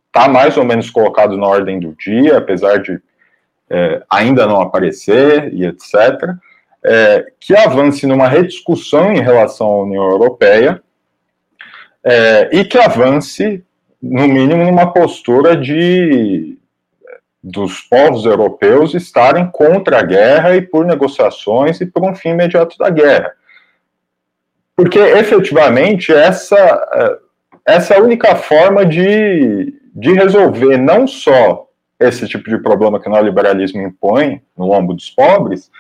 está mais ou menos colocado na ordem do dia, apesar de é, ainda não aparecer e etc., é, que avance numa rediscussão em relação à União Europeia é, e que avance, no mínimo, numa postura de dos povos europeus estarem contra a guerra e por negociações e por um fim imediato da guerra. Porque, efetivamente, essa, é, essa é a única forma de, de resolver não só esse tipo de problema que o neoliberalismo impõe no lombo dos pobres,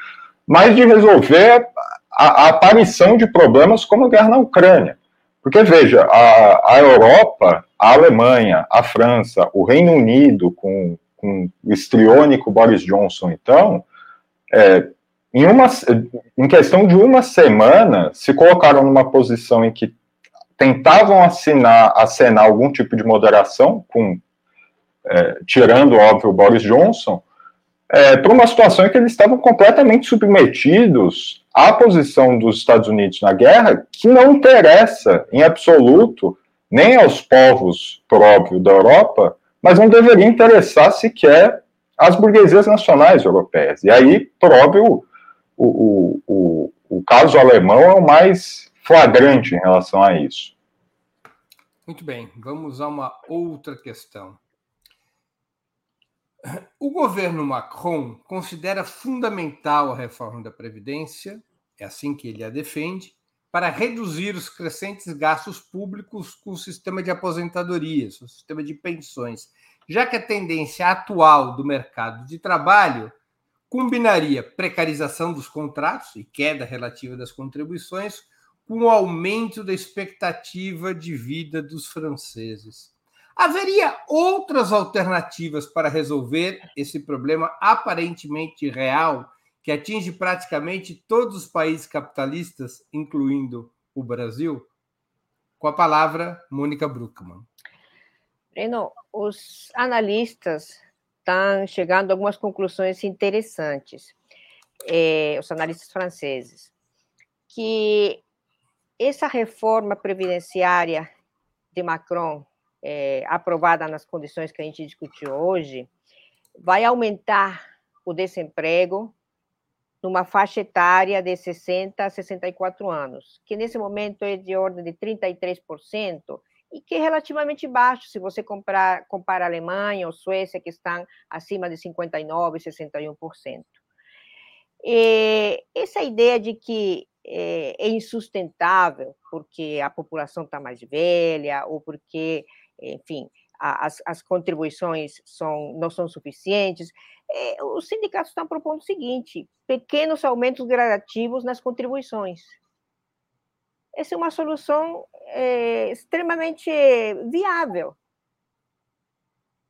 mas de resolver a, a aparição de problemas como a guerra na Ucrânia. Porque, veja, a, a Europa, a Alemanha, a França, o Reino Unido, com, com o estriônico Boris Johnson, então, é, em, uma, em questão de uma semana, se colocaram numa posição em que tentavam assinar, acenar algum tipo de moderação, com, é, tirando, óbvio, o Boris Johnson, é, para uma situação em que eles estavam completamente submetidos à posição dos Estados Unidos na guerra, que não interessa em absoluto nem aos povos, por óbvio, da Europa, mas não deveria interessar sequer às burguesias nacionais europeias. E aí, por óbvio, o, o, o, o caso alemão é o mais flagrante em relação a isso. Muito bem, vamos a uma outra questão. O governo Macron considera fundamental a reforma da Previdência, é assim que ele a defende, para reduzir os crescentes gastos públicos com o sistema de aposentadorias, o sistema de pensões, já que a tendência atual do mercado de trabalho combinaria precarização dos contratos e queda relativa das contribuições com o aumento da expectativa de vida dos franceses. Haveria outras alternativas para resolver esse problema aparentemente real, que atinge praticamente todos os países capitalistas, incluindo o Brasil? Com a palavra, Mônica Bruckmann. Breno, os analistas estão chegando a algumas conclusões interessantes, eh, os analistas franceses, que essa reforma previdenciária de Macron é, aprovada nas condições que a gente discutiu hoje, vai aumentar o desemprego numa faixa etária de 60 a 64 anos, que nesse momento é de ordem de 33%, e que é relativamente baixo se você comparar, compara a Alemanha ou Suécia, que estão acima de 59%, 61%. E essa ideia de que é, é insustentável porque a população está mais velha ou porque enfim, as, as contribuições são, não são suficientes. É, os sindicatos estão propondo o seguinte: pequenos aumentos gradativos nas contribuições. Essa é uma solução é, extremamente viável.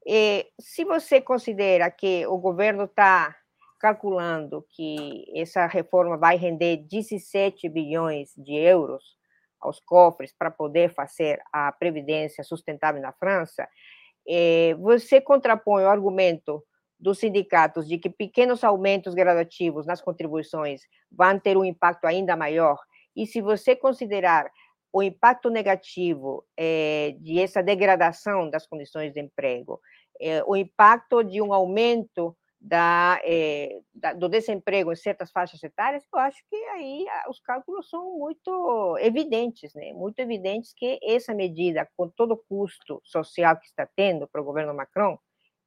E, se você considera que o governo está calculando que essa reforma vai render 17 bilhões de euros aos cofres para poder fazer a previdência sustentável na França, é, você contrapõe o argumento dos sindicatos de que pequenos aumentos gradativos nas contribuições vão ter um impacto ainda maior, e se você considerar o impacto negativo é, de essa degradação das condições de emprego, é, o impacto de um aumento da, é, da, do desemprego em certas faixas etárias, eu acho que aí os cálculos são muito evidentes, né? Muito evidentes que essa medida, com todo o custo social que está tendo para o governo Macron,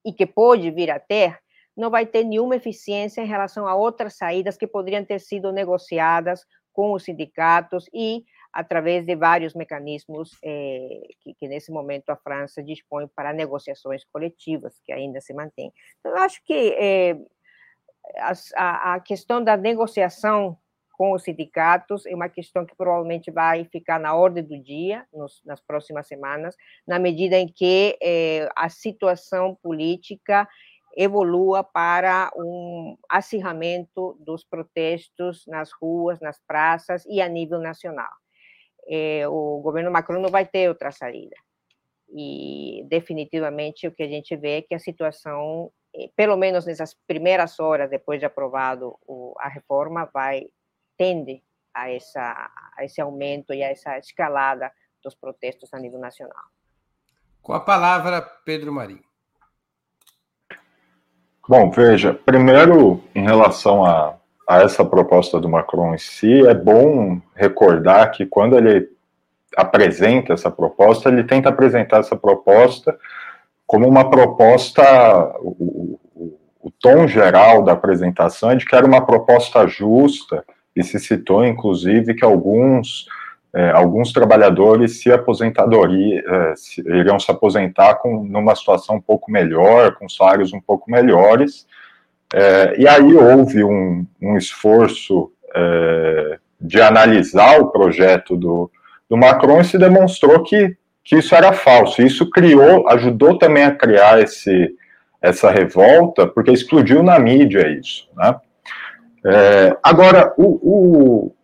e que pode vir a ter, não vai ter nenhuma eficiência em relação a outras saídas que poderiam ter sido negociadas com os sindicatos e através de vários mecanismos eh, que, que, nesse momento, a França dispõe para negociações coletivas, que ainda se mantém. Então, eu acho que eh, a, a, questão da negociação com os sindicatos é uma questão que provavelmente vai ficar na ordem do dia nos, nas próximas semanas, na medida em que eh, a situação política evolua para um acirramento dos protestos nas ruas, nas praças e a nível nacional. Eh, o governo Macron não vai ter outra saída. E definitivamente o que a gente vê é que a situação, eh, pelo menos nessas primeiras horas depois de aprovado a reforma, vai tende a, essa, a esse aumento e a essa escalada dos protestos a nível nacional. Com a palavra, Pedro Marinho. Bom, veja, primeiro, em relação a, a essa proposta do Macron em si, é bom recordar que quando ele apresenta essa proposta, ele tenta apresentar essa proposta como uma proposta, o, o, o tom geral da apresentação é de que era uma proposta justa, e se citou, inclusive, que alguns, é, alguns trabalhadores se aposentadoria, é, se, iriam se aposentar com, numa situação um pouco melhor, com salários um pouco melhores, é, e aí houve um, um esforço é, de analisar o projeto do, do Macron e se demonstrou que, que isso era falso. Isso criou, ajudou também a criar esse, essa revolta, porque explodiu na mídia isso, né? É, agora, o, o,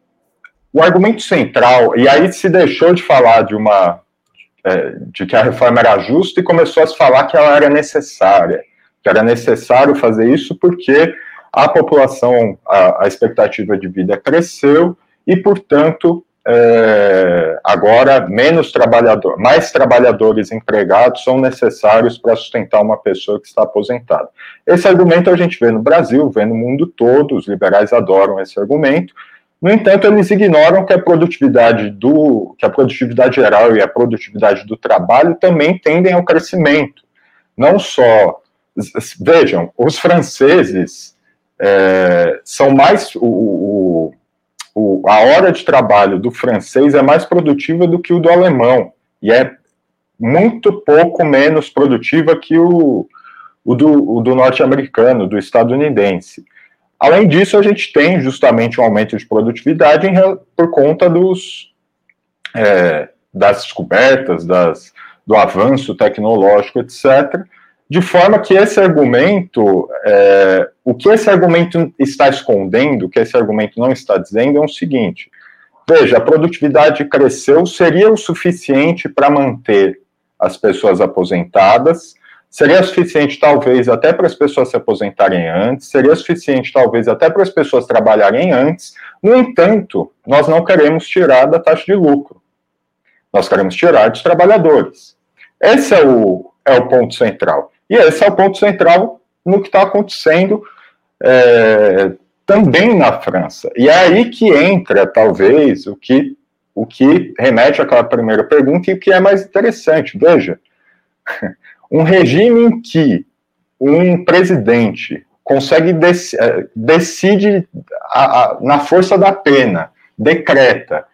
o, argumento central, e aí se deixou de falar de uma é, de que a reforma era justa e começou a se falar que ela era necessária, que era necessário fazer isso porque a população, a, a expectativa de vida cresceu e, portanto, é, agora menos trabalhador, mais trabalhadores empregados são necessários para sustentar uma pessoa que está aposentada. Esse argumento a gente vê no Brasil, vê no mundo todo, os liberais adoram esse argumento. No entanto, eles ignoram que a produtividade do, que a produtividade geral e a produtividade do trabalho também tendem ao crescimento. Não só, vejam, os franceses é, são mais o, o o, a hora de trabalho do francês é mais produtiva do que o do alemão, e é muito pouco menos produtiva que o, o do, do norte-americano, do estadunidense. Além disso, a gente tem justamente um aumento de produtividade em, por conta dos, é, das descobertas, das, do avanço tecnológico, etc., de forma que esse argumento, é, o que esse argumento está escondendo, o que esse argumento não está dizendo é o seguinte: veja, a produtividade cresceu, seria o suficiente para manter as pessoas aposentadas, seria suficiente talvez até para as pessoas se aposentarem antes, seria suficiente talvez até para as pessoas trabalharem antes. No entanto, nós não queremos tirar da taxa de lucro, nós queremos tirar dos trabalhadores. Esse é o, é o ponto central. E esse é o ponto central no que está acontecendo é, também na França. E é aí que entra, talvez, o que, o que remete àquela primeira pergunta e o que é mais interessante. Veja, [laughs] um regime em que um presidente consegue dec é, decide a, a, na força da pena, decreta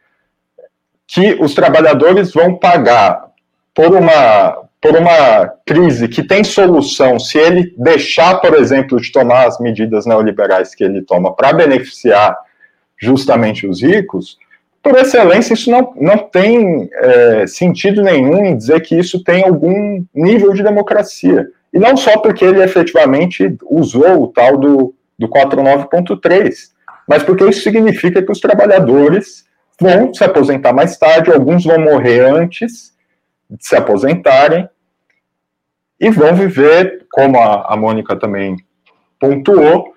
que os trabalhadores vão pagar por uma por uma crise que tem solução se ele deixar, por exemplo, de tomar as medidas neoliberais que ele toma para beneficiar justamente os ricos, por excelência, isso não, não tem é, sentido nenhum em dizer que isso tem algum nível de democracia. E não só porque ele efetivamente usou o tal do, do 49.3, mas porque isso significa que os trabalhadores vão se aposentar mais tarde, alguns vão morrer antes se aposentarem e vão viver, como a, a Mônica também pontuou,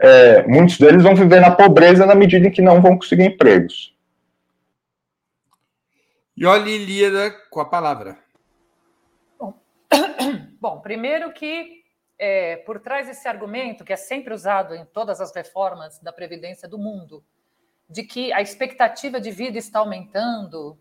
é, muitos deles vão viver na pobreza na medida em que não vão conseguir empregos. E olha, Ilíada, com a palavra. Bom, [coughs] Bom primeiro que é, por trás desse argumento, que é sempre usado em todas as reformas da Previdência do mundo, de que a expectativa de vida está aumentando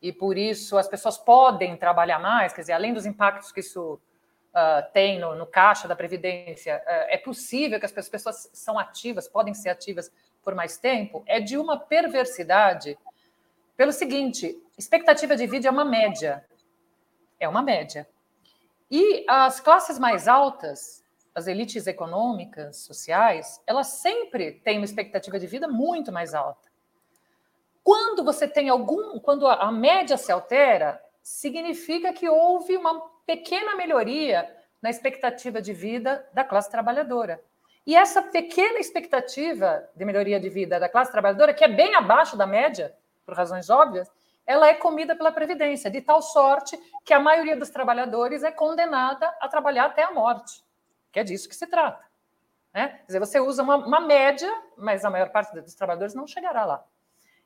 e por isso as pessoas podem trabalhar mais, quer dizer, além dos impactos que isso uh, tem no, no, caixa da Previdência, uh, é possível que as pessoas são ativas, podem ser ativas por mais tempo, é de uma perversidade pelo seguinte: expectativa de vida é uma média. É uma média. E as classes mais altas, as elites econômicas, sociais, elas sempre têm uma expectativa de vida muito mais alta. Quando você tem algum, quando a média se altera, significa que houve uma pequena melhoria na expectativa de vida da classe trabalhadora. E essa pequena expectativa de melhoria de vida da classe trabalhadora, que é bem abaixo da média, por razões óbvias, ela é comida pela Previdência, de tal sorte que a maioria dos trabalhadores é condenada a trabalhar até a morte, que é disso que se trata. Né? Quer dizer, você usa uma, uma média, mas a maior parte dos trabalhadores não chegará lá.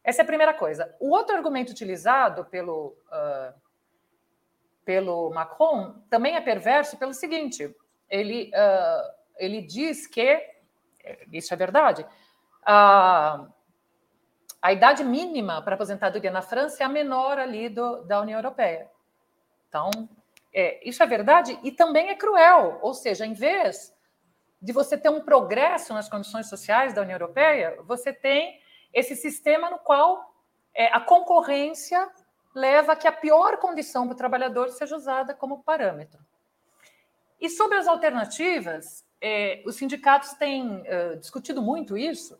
Essa é a primeira coisa. O outro argumento utilizado pelo, uh, pelo Macron também é perverso pelo seguinte: ele, uh, ele diz que, isso é verdade, uh, a idade mínima para aposentadoria na França é a menor ali do, da União Europeia. Então, é, isso é verdade e também é cruel. Ou seja, em vez de você ter um progresso nas condições sociais da União Europeia, você tem esse sistema no qual é, a concorrência leva a que a pior condição para o trabalhador seja usada como parâmetro. E sobre as alternativas, é, os sindicatos têm uh, discutido muito isso,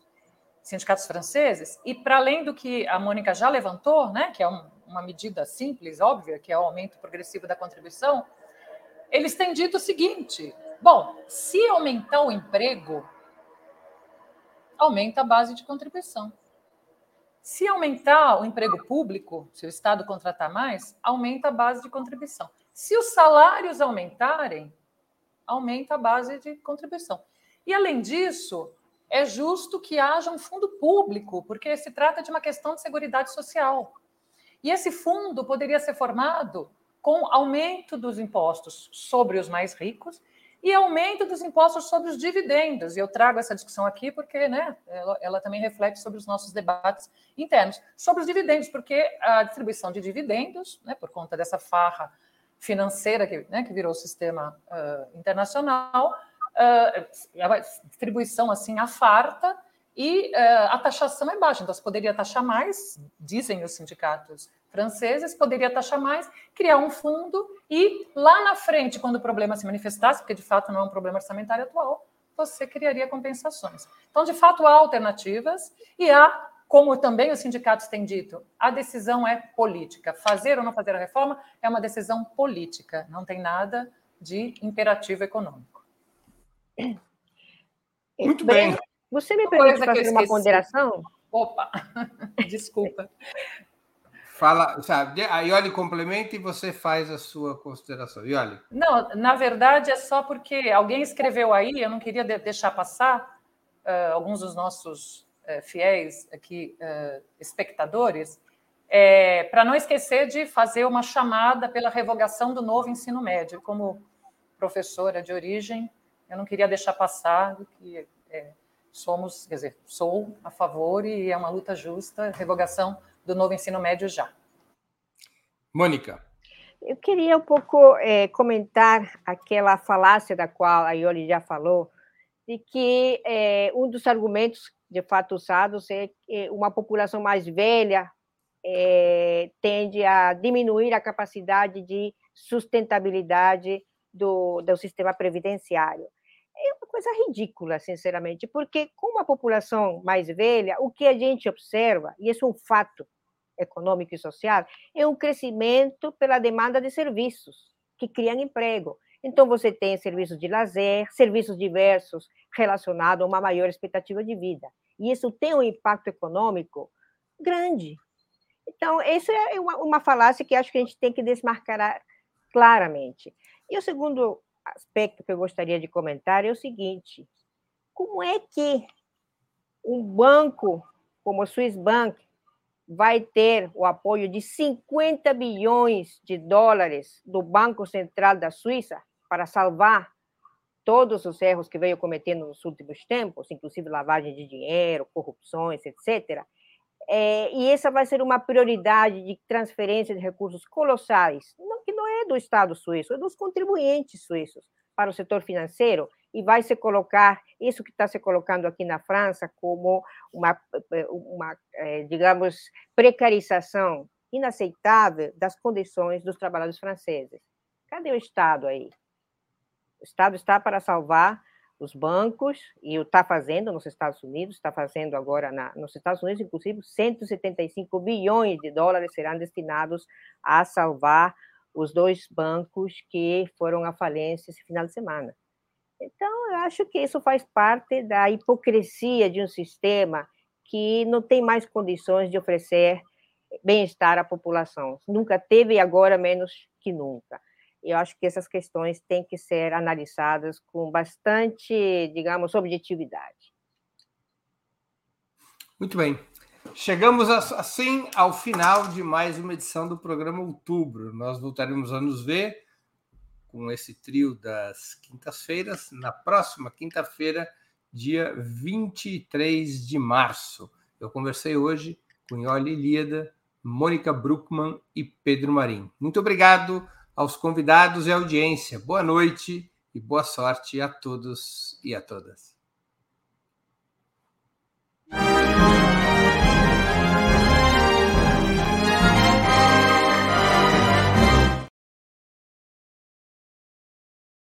sindicatos franceses, e para além do que a Mônica já levantou, né, que é um, uma medida simples, óbvia, que é o aumento progressivo da contribuição, eles têm dito o seguinte: bom, se aumentar o emprego, aumenta a base de contribuição. Se aumentar o emprego público, se o Estado contratar mais, aumenta a base de contribuição. Se os salários aumentarem, aumenta a base de contribuição. E, além disso, é justo que haja um fundo público, porque se trata de uma questão de segurança social. E esse fundo poderia ser formado com aumento dos impostos sobre os mais ricos e aumento dos impostos sobre os dividendos. E eu trago essa discussão aqui porque né, ela, ela, também reflete sobre os nossos debates internos. Sobre os dividendos, porque a distribuição de dividendos, né, por conta dessa farra financeira que, né, que virou o sistema uh, internacional, uh, distribuição assim a farta e uh, a taxação é baixa. Então, você poderia taxar mais, dizem os sindicatos franceses, poderia taxar mais, criar um fundo e lá na frente, quando o problema se manifestasse, porque de fato não é um problema orçamentário atual, você criaria compensações. Então, de fato, há alternativas e há, como também os sindicatos têm dito, a decisão é política. Fazer ou não fazer a reforma é uma decisão política, não tem nada de imperativo econômico. Muito bem. Você me permite fazer uma ponderação? Opa, [laughs] desculpa. Fala, sabe, a Ioli complementa e você faz a sua consideração. Ioli. Não, na verdade é só porque alguém escreveu aí, eu não queria deixar passar, uh, alguns dos nossos uh, fiéis aqui, uh, espectadores, é, para não esquecer de fazer uma chamada pela revogação do novo ensino médio. Como professora de origem, eu não queria deixar passar que é, somos, quer dizer, sou a favor e é uma luta justa, revogação do novo ensino médio já. Mônica. Eu queria um pouco é, comentar aquela falácia da qual a Ioli já falou, de que é, um dos argumentos de fato usados é que uma população mais velha é, tende a diminuir a capacidade de sustentabilidade do, do sistema previdenciário. Coisa ridícula, sinceramente, porque com uma população mais velha, o que a gente observa, e isso é um fato econômico e social, é um crescimento pela demanda de serviços que criam emprego. Então, você tem serviços de lazer, serviços diversos relacionados a uma maior expectativa de vida. E isso tem um impacto econômico grande. Então, essa é uma, uma falácia que acho que a gente tem que desmarcar claramente. E o segundo aspecto que eu gostaria de comentar é o seguinte: como é que um banco como o Swiss Bank vai ter o apoio de 50 bilhões de dólares do Banco Central da Suíça para salvar todos os erros que veio cometendo nos últimos tempos, inclusive lavagem de dinheiro, corrupções, etc. É, e essa vai ser uma prioridade de transferência de recursos colossais, não, que não é do Estado suíço, é dos contribuintes suíços para o setor financeiro, e vai se colocar isso que está se colocando aqui na França como uma, uma é, digamos, precarização inaceitável das condições dos trabalhadores franceses. Cadê o Estado aí? O Estado está para salvar os bancos, e está fazendo nos Estados Unidos, está fazendo agora na, nos Estados Unidos, inclusive, 175 bilhões de dólares serão destinados a salvar os dois bancos que foram à falência esse final de semana. Então, eu acho que isso faz parte da hipocrisia de um sistema que não tem mais condições de oferecer bem-estar à população. Nunca teve e agora menos que nunca. Eu acho que essas questões têm que ser analisadas com bastante, digamos, objetividade. Muito bem. Chegamos assim ao final de mais uma edição do programa Outubro. Nós voltaremos a nos ver com esse trio das quintas-feiras na próxima quinta-feira, dia 23 de março. Eu conversei hoje com Ioli Líada, Mônica Bruckmann e Pedro Marim. Muito obrigado aos convidados e audiência. Boa noite e boa sorte a todos e a todas.